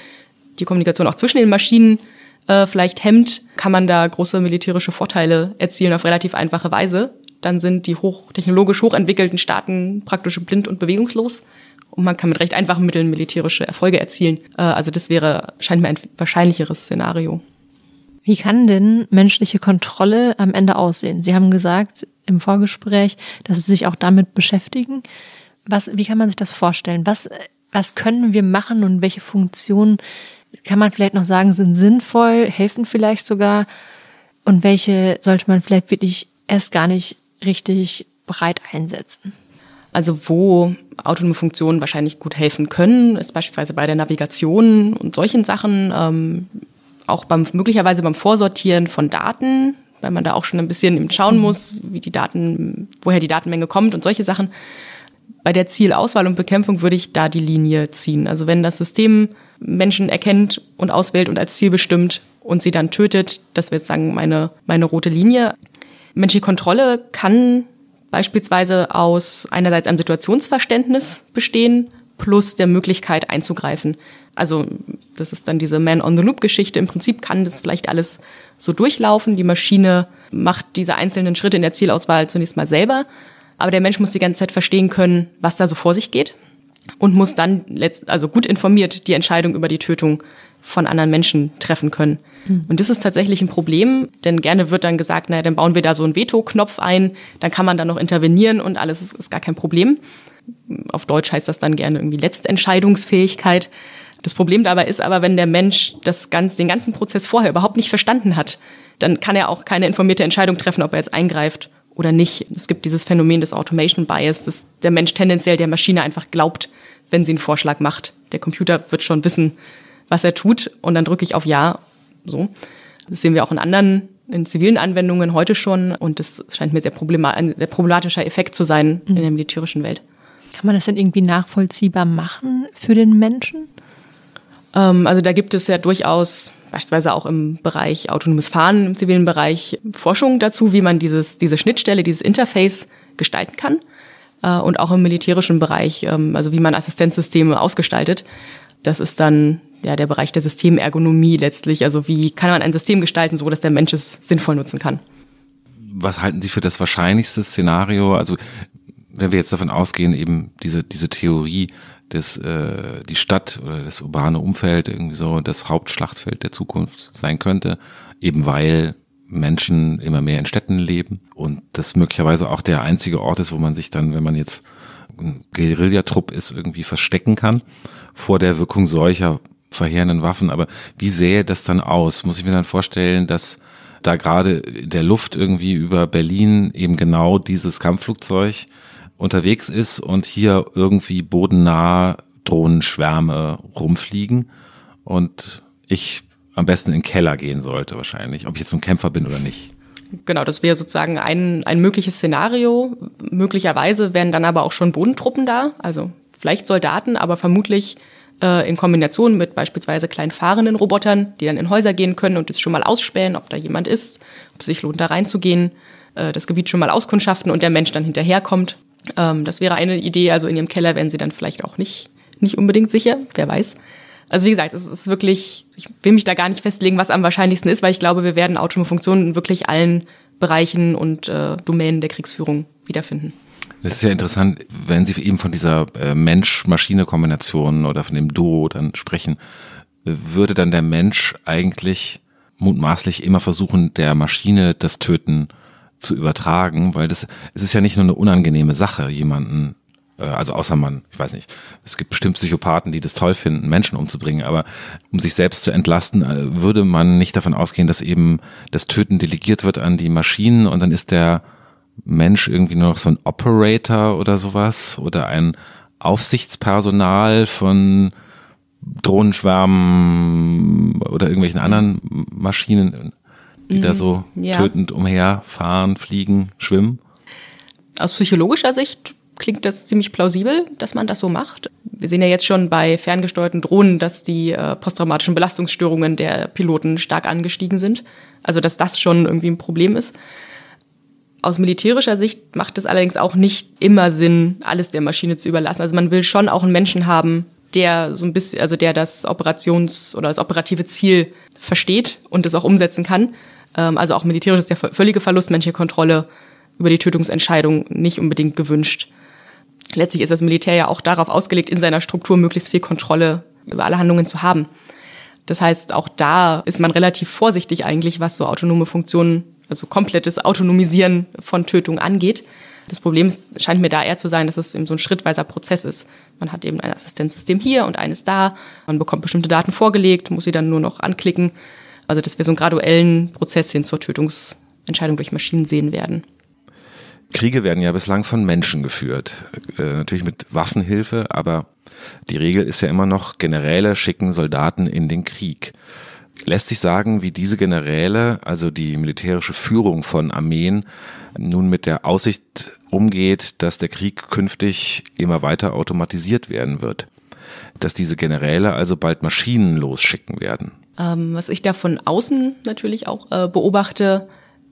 die Kommunikation auch zwischen den Maschinen äh, vielleicht hemmt, kann man da große militärische Vorteile erzielen auf relativ einfache Weise. Dann sind die hochtechnologisch hochentwickelten Staaten praktisch blind und bewegungslos und man kann mit recht einfachen Mitteln militärische Erfolge erzielen. Äh, also das wäre, scheint mir ein wahrscheinlicheres Szenario. Wie kann denn menschliche Kontrolle am Ende aussehen? Sie haben gesagt im Vorgespräch, dass Sie sich auch damit beschäftigen. Was, wie kann man sich das vorstellen? Was, was können wir machen und welche Funktionen kann man vielleicht noch sagen, sind sinnvoll, helfen vielleicht sogar? Und welche sollte man vielleicht wirklich erst gar nicht richtig breit einsetzen? Also wo autonome Funktionen wahrscheinlich gut helfen können, ist beispielsweise bei der Navigation und solchen Sachen, ähm, auch beim möglicherweise beim Vorsortieren von Daten, weil man da auch schon ein bisschen schauen mhm. muss, wie die Daten, woher die Datenmenge kommt und solche Sachen. Bei der Zielauswahl und Bekämpfung würde ich da die Linie ziehen. Also wenn das System Menschen erkennt und auswählt und als Ziel bestimmt und sie dann tötet, das wäre sagen meine, meine rote Linie. Menschliche Kontrolle kann beispielsweise aus einerseits einem Situationsverständnis bestehen plus der Möglichkeit einzugreifen. Also das ist dann diese Man-on-the-Loop-Geschichte. Im Prinzip kann das vielleicht alles so durchlaufen. Die Maschine macht diese einzelnen Schritte in der Zielauswahl zunächst mal selber. Aber der Mensch muss die ganze Zeit verstehen können, was da so vor sich geht und muss dann letzt, also gut informiert die Entscheidung über die Tötung von anderen Menschen treffen können. Und das ist tatsächlich ein Problem, denn gerne wird dann gesagt, naja, dann bauen wir da so einen Veto-Knopf ein, dann kann man da noch intervenieren und alles ist, ist gar kein Problem. Auf Deutsch heißt das dann gerne irgendwie Letztentscheidungsfähigkeit. Das Problem dabei ist aber, wenn der Mensch das ganz, den ganzen Prozess vorher überhaupt nicht verstanden hat, dann kann er auch keine informierte Entscheidung treffen, ob er jetzt eingreift oder nicht. Es gibt dieses Phänomen des Automation Bias, dass der Mensch tendenziell der Maschine einfach glaubt, wenn sie einen Vorschlag macht. Der Computer wird schon wissen, was er tut und dann drücke ich auf Ja. So. Das sehen wir auch in anderen, in zivilen Anwendungen heute schon und das scheint mir sehr ein sehr problematischer Effekt zu sein mhm. in der militärischen Welt. Kann man das denn irgendwie nachvollziehbar machen für den Menschen? Ähm, also da gibt es ja durchaus beispielsweise auch im Bereich autonomes Fahren, im zivilen Bereich Forschung dazu, wie man dieses, diese Schnittstelle, dieses Interface gestalten kann. Äh, und auch im militärischen Bereich, ähm, also wie man Assistenzsysteme ausgestaltet. Das ist dann ja, der Bereich der Systemergonomie letztlich. Also wie kann man ein System gestalten, so dass der Mensch es sinnvoll nutzen kann? Was halten Sie für das wahrscheinlichste Szenario? Also wenn wir jetzt davon ausgehen, eben diese, diese Theorie, dass äh, die Stadt oder das urbane Umfeld irgendwie so das Hauptschlachtfeld der Zukunft sein könnte, eben weil Menschen immer mehr in Städten leben und das möglicherweise auch der einzige Ort ist, wo man sich dann, wenn man jetzt ein Guerillatrupp ist, irgendwie verstecken kann vor der Wirkung solcher verheerenden Waffen. Aber wie sähe das dann aus? Muss ich mir dann vorstellen, dass da gerade der Luft irgendwie über Berlin eben genau dieses Kampfflugzeug unterwegs ist und hier irgendwie bodennah Drohnenschwärme rumfliegen und ich am besten in den Keller gehen sollte wahrscheinlich, ob ich jetzt ein Kämpfer bin oder nicht. Genau, das wäre sozusagen ein, ein mögliches Szenario. Möglicherweise wären dann aber auch schon Bodentruppen da, also vielleicht Soldaten, aber vermutlich äh, in Kombination mit beispielsweise kleinen fahrenden Robotern, die dann in Häuser gehen können und das schon mal ausspähen, ob da jemand ist, ob es sich lohnt, da reinzugehen, äh, das Gebiet schon mal auskundschaften und der Mensch dann hinterherkommt. Ähm, das wäre eine Idee. Also in ihrem Keller wären sie dann vielleicht auch nicht, nicht unbedingt sicher, wer weiß. Also wie gesagt, es ist wirklich, ich will mich da gar nicht festlegen, was am wahrscheinlichsten ist, weil ich glaube, wir werden autonome Funktionen in wirklich allen Bereichen und äh, Domänen der Kriegsführung wiederfinden. Das ist ja interessant, wenn Sie eben von dieser äh, Mensch-Maschine-Kombination oder von dem Duo dann sprechen, würde dann der Mensch eigentlich mutmaßlich immer versuchen, der Maschine das Töten zu übertragen, weil das, es ist ja nicht nur eine unangenehme Sache, jemanden Äh, also außer man, ich weiß nicht, es gibt bestimmt Psychopathen, die das toll finden, Menschen umzubringen, aber um sich selbst zu entlasten, äh, würde man nicht davon ausgehen, dass eben das Töten delegiert wird an die Maschinen und dann ist der Mensch irgendwie nur noch so ein Operator oder sowas oder ein Aufsichtspersonal von Drohnenschwärmen oder irgendwelchen anderen Maschinen, die mhm, da so ja. tötend umherfahren, fliegen, schwimmen? Aus psychologischer Sicht klingt das ziemlich plausibel, dass man das so macht. Wir sehen ja jetzt schon bei ferngesteuerten Drohnen, dass die äh, posttraumatischen Belastungsstörungen der Piloten stark angestiegen sind. Also dass das schon irgendwie ein Problem ist. Aus militärischer Sicht macht es allerdings auch nicht immer Sinn, alles der Maschine zu überlassen. Also man will schon auch einen Menschen haben, der so ein bisschen, also der das Operations- oder das operative Ziel versteht und es auch umsetzen kann. Ähm, also auch militärisch ist der völlige Verlust menschlicher Kontrolle über die Tötungsentscheidung nicht unbedingt gewünscht. Letztlich ist das Militär ja auch darauf ausgelegt, in seiner Struktur möglichst viel Kontrolle über alle Handlungen zu haben. Das heißt, auch da ist man relativ vorsichtig eigentlich, was so autonome Funktionen also komplettes Autonomisieren von Tötung angeht. Das Problem ist, scheint mir da eher zu sein, dass es eben so ein schrittweiser Prozess ist. Man hat eben ein Assistenzsystem hier und eines da. Man bekommt bestimmte Daten vorgelegt, muss sie dann nur noch anklicken. Also, dass wir so einen graduellen Prozess hin zur Tötungsentscheidung durch Maschinen sehen werden. Kriege werden ja bislang von Menschen geführt. Äh, natürlich mit Waffenhilfe, aber die Regel ist ja immer noch, Generäle schicken Soldaten in den Krieg. Lässt sich sagen, wie diese Generäle, also die militärische Führung von Armeen, nun mit der Aussicht umgeht, dass der Krieg künftig immer weiter automatisiert werden wird. Dass diese Generäle also bald Maschinen losschicken werden. Ähm, was ich da von außen natürlich auch äh, beobachte,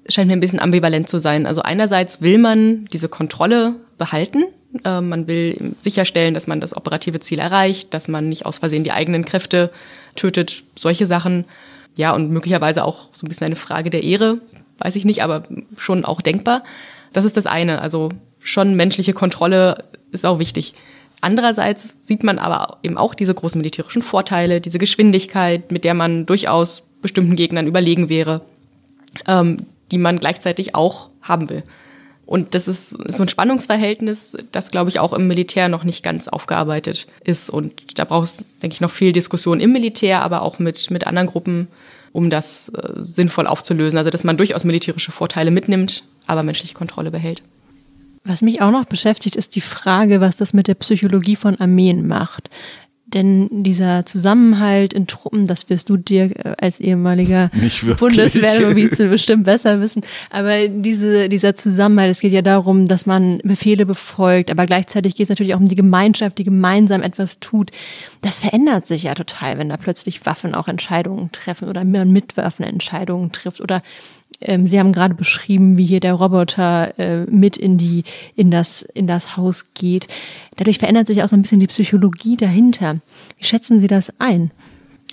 scheint mir ein bisschen ambivalent zu sein. Also einerseits will man diese Kontrolle behalten. Äh, man will sicherstellen, dass man das operative Ziel erreicht, dass man nicht aus Versehen die eigenen Kräfte tötet, solche Sachen. Ja, und möglicherweise auch so ein bisschen eine Frage der Ehre, weiß ich nicht, aber schon auch denkbar. Das ist das eine. Also schon menschliche Kontrolle ist auch wichtig. Andererseits sieht man aber eben auch diese großen militärischen Vorteile, diese Geschwindigkeit, mit der man durchaus bestimmten Gegnern überlegen wäre, ähm, die man gleichzeitig auch haben will. Und das ist so ein Spannungsverhältnis, das, glaube ich, auch im Militär noch nicht ganz aufgearbeitet ist. Und da braucht es, denke ich, noch viel Diskussion im Militär, aber auch mit, mit anderen Gruppen, um das äh, sinnvoll aufzulösen. Also, dass man durchaus militärische Vorteile mitnimmt, aber menschliche Kontrolle behält. Was mich auch noch beschäftigt, ist die Frage, was das mit der Psychologie von Armeen macht. Denn dieser Zusammenhalt in Truppen, das wirst du dir äh, als ehemaliger *laughs* Bundeswehrnovize bestimmt besser wissen. Aber diese, dieser Zusammenhalt, es geht ja darum, dass man Befehle befolgt, aber gleichzeitig geht es natürlich auch um die Gemeinschaft, die gemeinsam etwas tut. Das verändert sich ja total, wenn da plötzlich Waffen auch Entscheidungen treffen oder man mit Waffen Entscheidungen trifft oder ähm, Sie haben gerade beschrieben, wie hier der Roboter äh, mit in die in das in das Haus geht. Dadurch verändert sich auch so ein bisschen die Psychologie dahinter. Wie schätzen Sie das ein?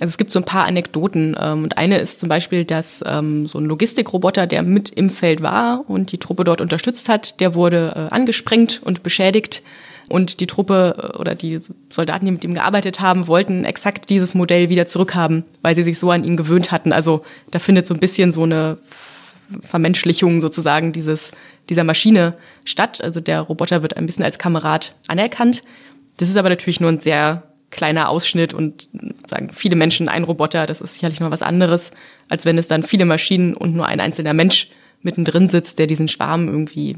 Also es gibt so ein paar Anekdoten ähm, und eine ist zum Beispiel, dass ähm, so ein Logistikroboter, der mit im Feld war und die Truppe dort unterstützt hat, der wurde äh, angesprengt und beschädigt und die Truppe äh, oder die Soldaten, die mit ihm gearbeitet haben, wollten exakt dieses Modell wieder zurückhaben, weil sie sich so an ihn gewöhnt hatten. Also da findet so ein bisschen so eine Vermenschlichung sozusagen dieses, dieser Maschine statt. Also der Roboter wird ein bisschen als Kamerad anerkannt. Das ist aber natürlich nur ein sehr kleiner Ausschnitt und sagen viele Menschen, ein Roboter, das ist sicherlich noch was anderes, als wenn es dann viele Maschinen und nur ein einzelner Mensch mittendrin sitzt, der diesen Schwarm irgendwie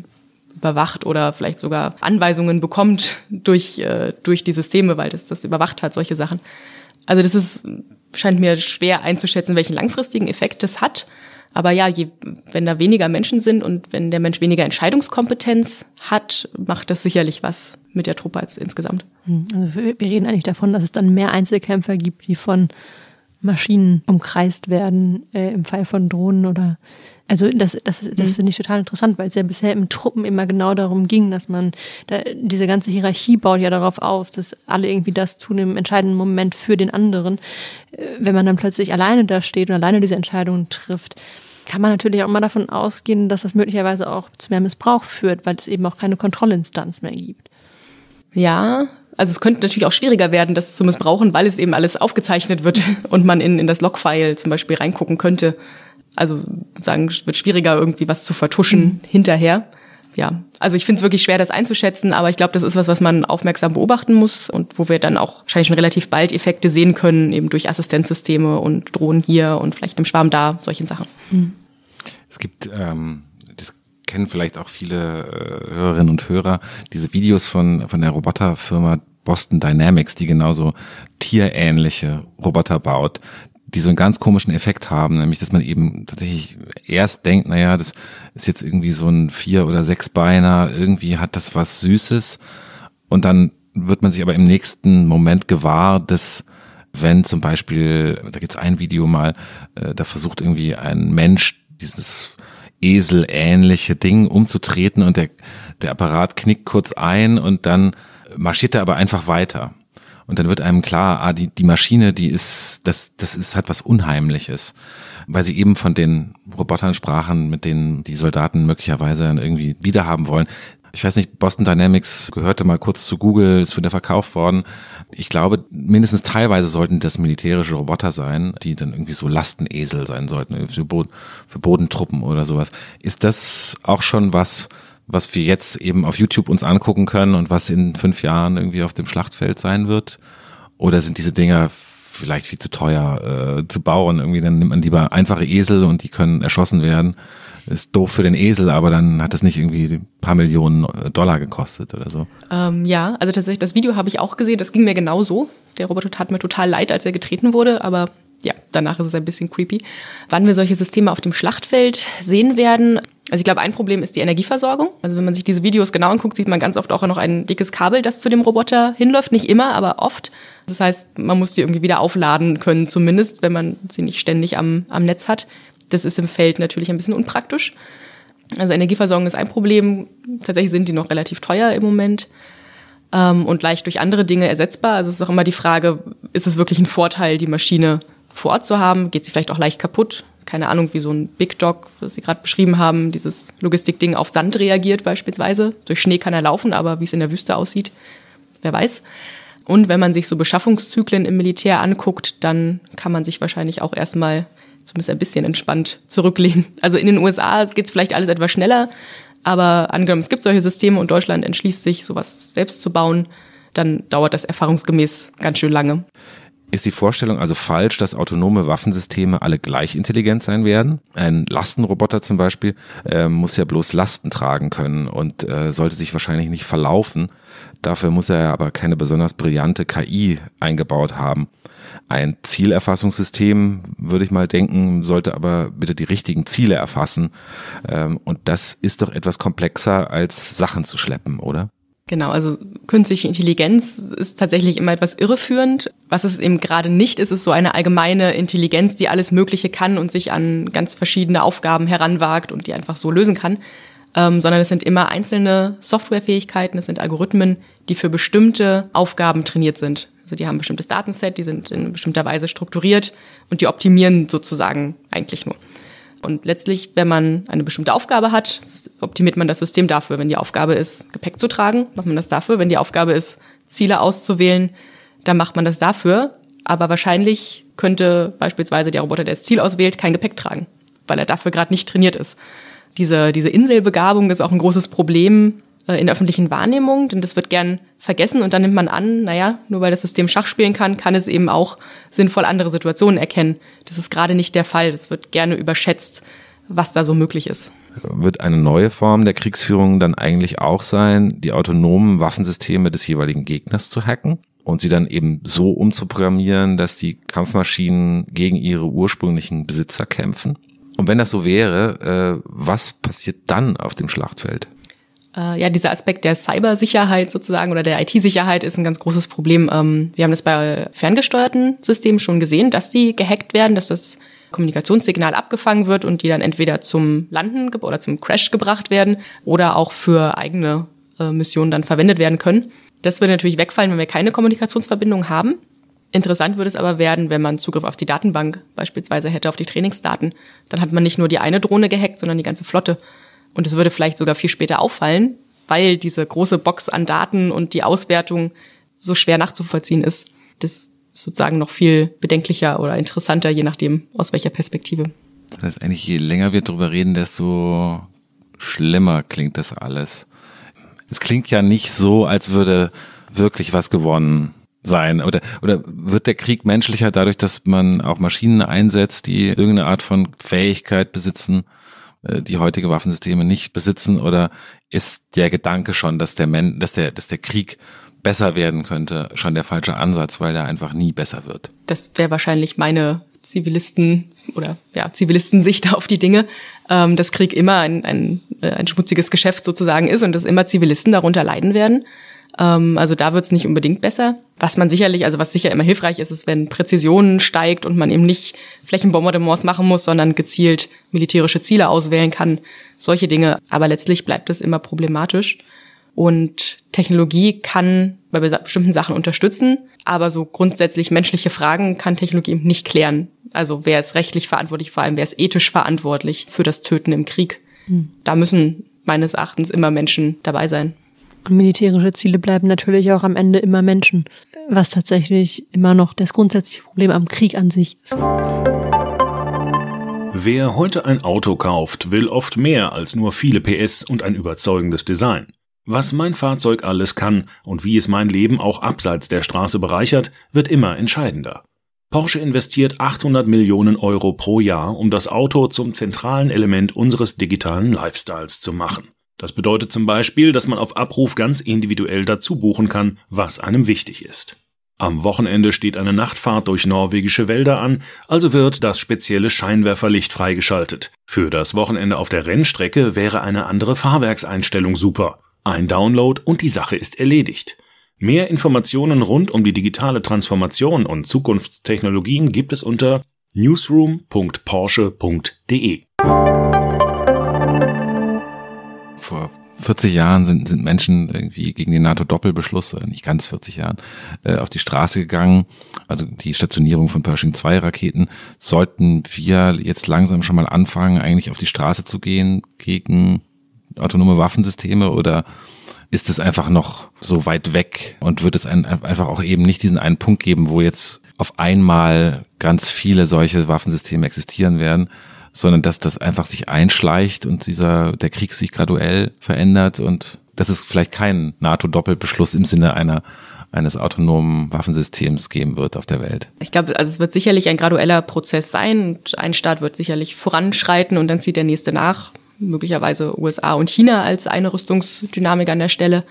überwacht oder vielleicht sogar Anweisungen bekommt durch, äh, durch die Systeme, weil das das überwacht hat, solche Sachen. Also das ist, scheint mir schwer einzuschätzen, welchen langfristigen Effekt das hat. Aber ja, je, wenn da weniger Menschen sind und wenn der Mensch weniger Entscheidungskompetenz hat, macht das sicherlich was mit der Truppe als insgesamt. Hm, also wir reden eigentlich davon, dass es dann mehr Einzelkämpfer gibt, die von Maschinen umkreist werden, äh, im Fall von Drohnen oder also das, das, das mhm. finde ich total interessant, weil es ja bisher im Truppen immer genau darum ging, dass man da, diese ganze Hierarchie baut ja darauf auf, dass alle irgendwie das tun im entscheidenden Moment für den anderen. Äh, wenn man dann plötzlich alleine da steht und alleine diese Entscheidungen trifft, kann man natürlich auch mal davon ausgehen, dass das möglicherweise auch zu mehr Missbrauch führt, weil es eben auch keine Kontrollinstanz mehr gibt. Ja, also es könnte natürlich auch schwieriger werden, das zu missbrauchen, weil es eben alles aufgezeichnet wird *laughs* und man in, in das Logfile zum Beispiel reingucken könnte. Also sagen, es wird schwieriger, irgendwie was zu vertuschen mhm. hinterher. ja, also ich finde es wirklich schwer, das einzuschätzen, aber ich glaube, das ist was, was man aufmerksam beobachten muss und wo wir dann auch wahrscheinlich schon relativ bald Effekte sehen können, eben durch Assistenzsysteme und Drohnen hier und vielleicht im Schwarm da, solchen Sachen. Mhm. Es gibt, ähm, das kennen vielleicht auch viele äh, Hörerinnen und Hörer, diese Videos von, von der Roboterfirma Boston Dynamics, die genauso tierähnliche Roboter baut, die so einen ganz komischen Effekt haben, nämlich dass man eben tatsächlich erst denkt, naja, das ist jetzt irgendwie so ein Vier- oder Sechsbeiner, irgendwie hat das was Süßes und dann wird man sich aber im nächsten Moment gewahr, dass wenn zum Beispiel, da gibt's ein Video mal, äh, da versucht irgendwie ein Mensch dieses eselähnliche Ding umzutreten und der, der Apparat knickt kurz ein und dann marschiert er aber einfach weiter. Und dann wird einem klar, ah, die, die Maschine, die ist, das, das ist, hat was Unheimliches. Weil sie eben von den Robotern sprachen, mit denen die Soldaten möglicherweise dann irgendwie wiederhaben wollen. Ich weiß nicht, Boston Dynamics gehörte mal kurz zu Google, ist wieder verkauft worden. Ich glaube, mindestens teilweise sollten das militärische Roboter sein, die dann irgendwie so Lastenesel sein sollten, für, Boden, für Bodentruppen oder sowas. Ist das auch schon was, was wir jetzt eben auf YouTube uns angucken können und was in fünf Jahren irgendwie auf dem Schlachtfeld sein wird? Oder sind diese Dinger vielleicht viel zu teuer äh, zu bauen? Irgendwie dann nimmt man lieber einfache Esel und die können erschossen werden. Ist doof für den Esel, aber dann hat es nicht irgendwie paar Millionen äh, Dollar gekostet oder so. Ähm, ja, also tatsächlich, das Video habe ich auch gesehen, das ging mir genauso. Der Roboter tat mir total leid, als er getreten wurde, aber ja, danach ist es ein bisschen creepy. Wann wir solche Systeme auf dem Schlachtfeld sehen werden, also ich glaube, ein Problem ist die Energieversorgung. Also wenn man sich diese Videos genau anguckt, sieht man ganz oft auch noch ein dickes Kabel, das zu dem Roboter hinläuft. Nicht immer, aber oft. Das heißt, man muss die irgendwie wieder aufladen können, zumindest, wenn man sie nicht ständig am, am Netz hat. Das ist im Feld natürlich ein bisschen unpraktisch. Also Energieversorgung ist ein Problem. Tatsächlich sind die noch relativ teuer im Moment ähm, und leicht durch andere Dinge ersetzbar. Also es ist auch immer die Frage, ist es wirklich ein Vorteil, die Maschine vor Ort zu haben? Geht sie vielleicht auch leicht kaputt? Keine Ahnung, wie so ein Big Dog, was Sie gerade beschrieben haben, dieses Logistikding auf Sand reagiert beispielsweise. Durch Schnee kann er laufen, aber wie es in der Wüste aussieht, wer weiß. Und wenn man sich so Beschaffungszyklen im Militär anguckt, dann kann man sich wahrscheinlich auch erstmal zumindest ein bisschen entspannt zurücklehnen. Also in den USA geht es vielleicht alles etwas schneller, aber angenommen, es gibt solche Systeme und Deutschland entschließt sich, sowas selbst zu bauen, dann dauert das erfahrungsgemäß ganz schön lange. Ist die Vorstellung also falsch, dass autonome Waffensysteme alle gleich intelligent sein werden? Ein Lastenroboter zum Beispiel äh, muss ja bloß Lasten tragen können und äh, sollte sich wahrscheinlich nicht verlaufen. Dafür muss er aber keine besonders brillante KI eingebaut haben. Ein Zielerfassungssystem, würde ich mal denken, sollte aber bitte die richtigen Ziele erfassen. Ähm, und das ist doch etwas komplexer als Sachen zu schleppen, oder? Genau, also künstliche Intelligenz ist tatsächlich immer etwas irreführend. Was es eben gerade nicht ist, ist so eine allgemeine Intelligenz, die alles Mögliche kann und sich an ganz verschiedene Aufgaben heranwagt und die einfach so lösen kann. Ähm, sondern es sind immer einzelne Softwarefähigkeiten, es sind Algorithmen, die für bestimmte Aufgaben trainiert sind. Also die haben ein bestimmtes Datenset, die sind in bestimmter Weise strukturiert und die optimieren sozusagen eigentlich nur. Und letztlich, wenn man eine bestimmte Aufgabe hat, optimiert man das System dafür. Wenn die Aufgabe ist, Gepäck zu tragen, macht man das dafür. Wenn die Aufgabe ist, Ziele auszuwählen, dann macht man das dafür. Aber wahrscheinlich könnte beispielsweise der Roboter, der das Ziel auswählt, kein Gepäck tragen, weil er dafür gerade nicht trainiert ist. Diese, diese Inselbegabung ist auch ein großes Problem in der öffentlichen Wahrnehmung, denn das wird gern vergessen und dann nimmt man an, naja, nur weil das System Schach spielen kann, kann es eben auch sinnvoll andere Situationen erkennen. Das ist gerade nicht der Fall. Das wird gerne überschätzt, was da so möglich ist. Wird eine neue Form der Kriegsführung dann eigentlich auch sein, die autonomen Waffensysteme des jeweiligen Gegners zu hacken? und sie dann eben so umzuprogrammieren, dass die Kampfmaschinen gegen ihre ursprünglichen Besitzer kämpfen? Und wenn das so wäre, äh, was passiert dann auf dem Schlachtfeld? Äh, ja, dieser Aspekt der Cybersicherheit sozusagen oder der IT-Sicherheit ist ein ganz großes Problem. Ähm, wir haben das bei ferngesteuerten Systemen schon gesehen, dass die gehackt werden, dass das Kommunikationssignal abgefangen wird und die dann entweder zum Landen oder zum Crash gebracht werden oder auch für eigene äh, Missionen dann verwendet werden können. Das würde natürlich wegfallen, wenn wir keine Kommunikationsverbindung haben. Interessant würde es aber werden, wenn man Zugriff auf die Datenbank beispielsweise hätte, auf die Trainingsdaten. Dann hat man nicht nur die eine Drohne gehackt, sondern die ganze Flotte. Und es würde vielleicht sogar viel später auffallen, weil diese große Box an Daten und die Auswertung so schwer nachzuvollziehen ist. Das ist sozusagen noch viel bedenklicher oder interessanter, je nachdem, aus welcher Perspektive. Das heißt eigentlich, je länger wir darüber reden, desto schlimmer klingt das alles. Es klingt ja nicht so, als würde wirklich was gewonnen sein? Oder, oder wird der Krieg menschlicher dadurch, dass man auch Maschinen einsetzt, die irgendeine Art von Fähigkeit besitzen, die heutige Waffensysteme nicht besitzen? Oder ist der Gedanke schon, dass der, Men dass der, dass der Krieg besser werden könnte, schon der falsche Ansatz, weil er einfach nie besser wird? Das wäre wahrscheinlich meine Zivilisten oder ja, Zivilistensicht *laughs* auf die Dinge, ähm, dass Krieg immer ein, ein, äh, ein schmutziges Geschäft sozusagen ist und dass immer Zivilisten darunter leiden werden. Ähm, also da wird es nicht unbedingt besser. Was man sicherlich, also was sicher immer hilfreich ist, ist, wenn Präzision steigt und man eben nicht Flächenbombardements machen muss, sondern gezielt militärische Ziele auswählen kann. Solche Dinge. Aber letztlich bleibt es immer problematisch. Und Technologie kann bei bestimmten Sachen unterstützen, aber so grundsätzlich menschliche Fragen kann Technologie eben nicht klären. Also wer ist rechtlich verantwortlich, vor allem wer ist ethisch verantwortlich für das Töten im Krieg. Hm. Da müssen meines Erachtens immer Menschen dabei sein. Und militärische Ziele bleiben natürlich auch am Ende immer Menschen, was tatsächlich immer noch das grundsätzliche Problem am Krieg an sich ist. Wer heute ein Auto kauft, will oft mehr als nur viele PS und ein überzeugendes Design. Was mein Fahrzeug alles kann und wie es mein Leben auch abseits der Straße bereichert, wird immer entscheidender. Porsche investiert 800 Millionen Euro pro Jahr, um das Auto zum zentralen Element unseres digitalen Lifestyles zu machen. Das bedeutet zum Beispiel, dass man auf Abruf ganz individuell dazu buchen kann, was einem wichtig ist. Am Wochenende steht eine Nachtfahrt durch norwegische Wälder an, also wird das spezielle Scheinwerferlicht freigeschaltet. Für das Wochenende auf der Rennstrecke wäre eine andere Fahrwerkseinstellung super. Ein Download und die Sache ist erledigt. Mehr Informationen rund um die digitale Transformation und Zukunftstechnologien gibt es unter newsroom.porsche.de vor 40 Jahren sind, sind Menschen irgendwie gegen den NATO-Doppelbeschluss, äh, nicht ganz 40 Jahren, äh, auf die Straße gegangen. Also die Stationierung von Pershing 2 Raketen. Sollten wir jetzt langsam schon mal anfangen, eigentlich auf die Straße zu gehen gegen autonome Waffensysteme oder ist es einfach noch so weit weg und wird es ein, einfach auch eben nicht diesen einen Punkt geben, wo jetzt auf einmal ganz viele solche Waffensysteme existieren werden? Sondern dass das einfach sich einschleicht und dieser, der Krieg sich graduell verändert und dass es vielleicht keinen NATO-Doppelbeschluss im Sinne einer eines autonomen Waffensystems geben wird auf der Welt. Ich glaube, also es wird sicherlich ein gradueller Prozess sein und ein Staat wird sicherlich voranschreiten und dann zieht der nächste nach, möglicherweise USA und China als eine Rüstungsdynamik an der Stelle.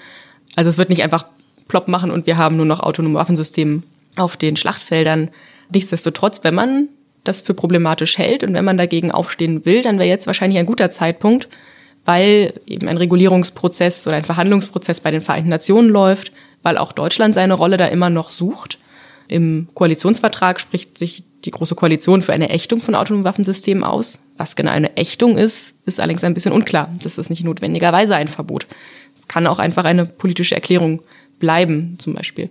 Also es wird nicht einfach plopp machen und wir haben nur noch autonome Waffensysteme auf den Schlachtfeldern. Nichtsdestotrotz, wenn man das für problematisch hält und wenn man dagegen aufstehen will, dann wäre jetzt wahrscheinlich ein guter Zeitpunkt, weil eben ein Regulierungsprozess oder ein Verhandlungsprozess bei den Vereinten Nationen läuft, weil auch Deutschland seine Rolle da immer noch sucht. Im Koalitionsvertrag spricht sich die Große Koalition für eine Ächtung von autonomen Waffensystemen aus. Was genau eine Ächtung ist, ist allerdings ein bisschen unklar. Das ist nicht notwendigerweise ein Verbot. Es kann auch einfach eine politische Erklärung bleiben, zum Beispiel.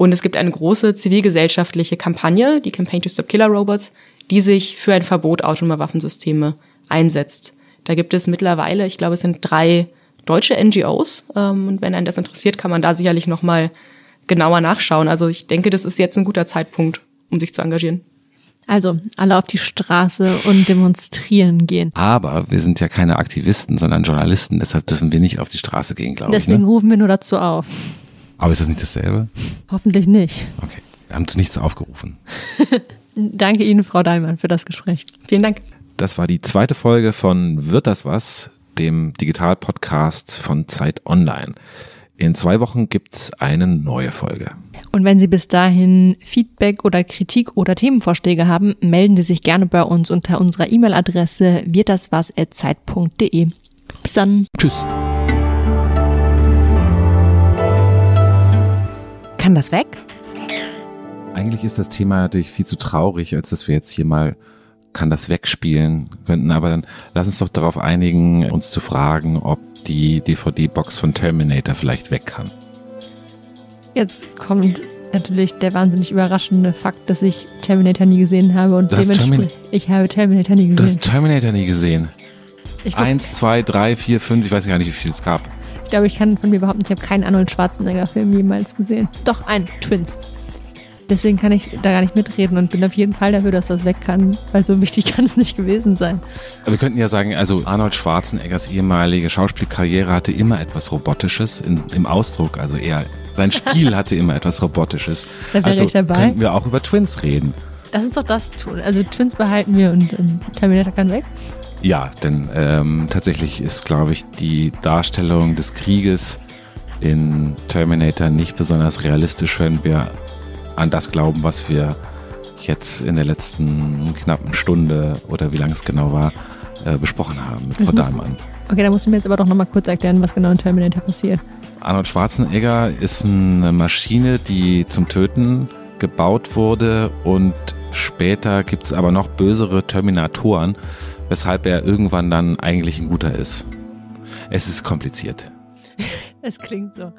Und es gibt eine große zivilgesellschaftliche Kampagne, die Campaign to Stop Killer Robots, die sich für ein Verbot autonomer Waffensysteme einsetzt. Da gibt es mittlerweile, ich glaube, es sind drei deutsche NGOs. Ähm, und wenn einen das interessiert, kann man da sicherlich nochmal genauer nachschauen. Also ich denke, das ist jetzt ein guter Zeitpunkt, um sich zu engagieren. Also alle auf die Straße und demonstrieren gehen. Aber wir sind ja keine Aktivisten, sondern Journalisten. Deshalb dürfen wir nicht auf die Straße gehen, glaube ich. Deswegen ne? rufen wir nur dazu auf. Aber ist das nicht dasselbe? Hoffentlich nicht. Okay, wir haben zu nichts aufgerufen. *laughs* Danke Ihnen, Frau Daimann, für das Gespräch. Vielen Dank. Das war die zweite Folge von Wird das was, dem Digital-Podcast von Zeit Online. In zwei Wochen gibt's eine neue Folge. Und wenn Sie bis dahin Feedback oder Kritik oder Themenvorschläge haben, melden Sie sich gerne bei uns unter unserer E-Mail-Adresse wirtdaswas.zeit.de. Bis dann. Tschüss. Kann das weg? Eigentlich ist das Thema natürlich viel zu traurig, als dass wir jetzt hier mal kann das wegspielen könnten. Aber dann lass uns doch darauf einigen, uns zu fragen, ob die DVD-Box von Terminator vielleicht weg kann. Jetzt kommt natürlich der wahnsinnig überraschende Fakt, dass ich Terminator nie gesehen habe und dementsprechend ich habe Terminator nie gesehen. Du hast Terminator nie gesehen. Eins, zwei, drei, vier, fünf, ich weiß gar nicht, wie viel es gab. Ich glaube, ich kann von mir behaupten, ich habe keinen Arnold Schwarzenegger-Film jemals gesehen. Doch, ein, Twins. Deswegen kann ich da gar nicht mitreden und bin auf jeden Fall dafür, dass das weg kann, weil so wichtig *laughs* kann es nicht gewesen sein. Aber wir könnten ja sagen, also Arnold Schwarzeneggers ehemalige Schauspielkarriere hatte immer etwas Robotisches in, im Ausdruck, also eher sein *laughs* Spiel hatte immer etwas Robotisches. Da wäre also ich dabei. könnten wir auch über Twins reden. Lass uns doch das tun. Also Twins behalten wir und ähm, Terminator kann weg. Ja, denn ähm, tatsächlich ist, glaube ich, die Darstellung des Krieges in Terminator nicht besonders realistisch, wenn wir an das glauben, was wir jetzt in der letzten knappen Stunde oder wie lang es genau war, äh, besprochen haben mit Das Frau Dahlmann. Okay, da musst du mir jetzt aber doch nochmal kurz erklären, was genau in Terminator passiert. Arnold Schwarzenegger ist eine Maschine, die zum Töten gebaut wurde und später gibt es aber noch bösere Terminatoren, weshalb er irgendwann dann eigentlich ein guter ist. Es ist kompliziert. *laughs* Es klingt so.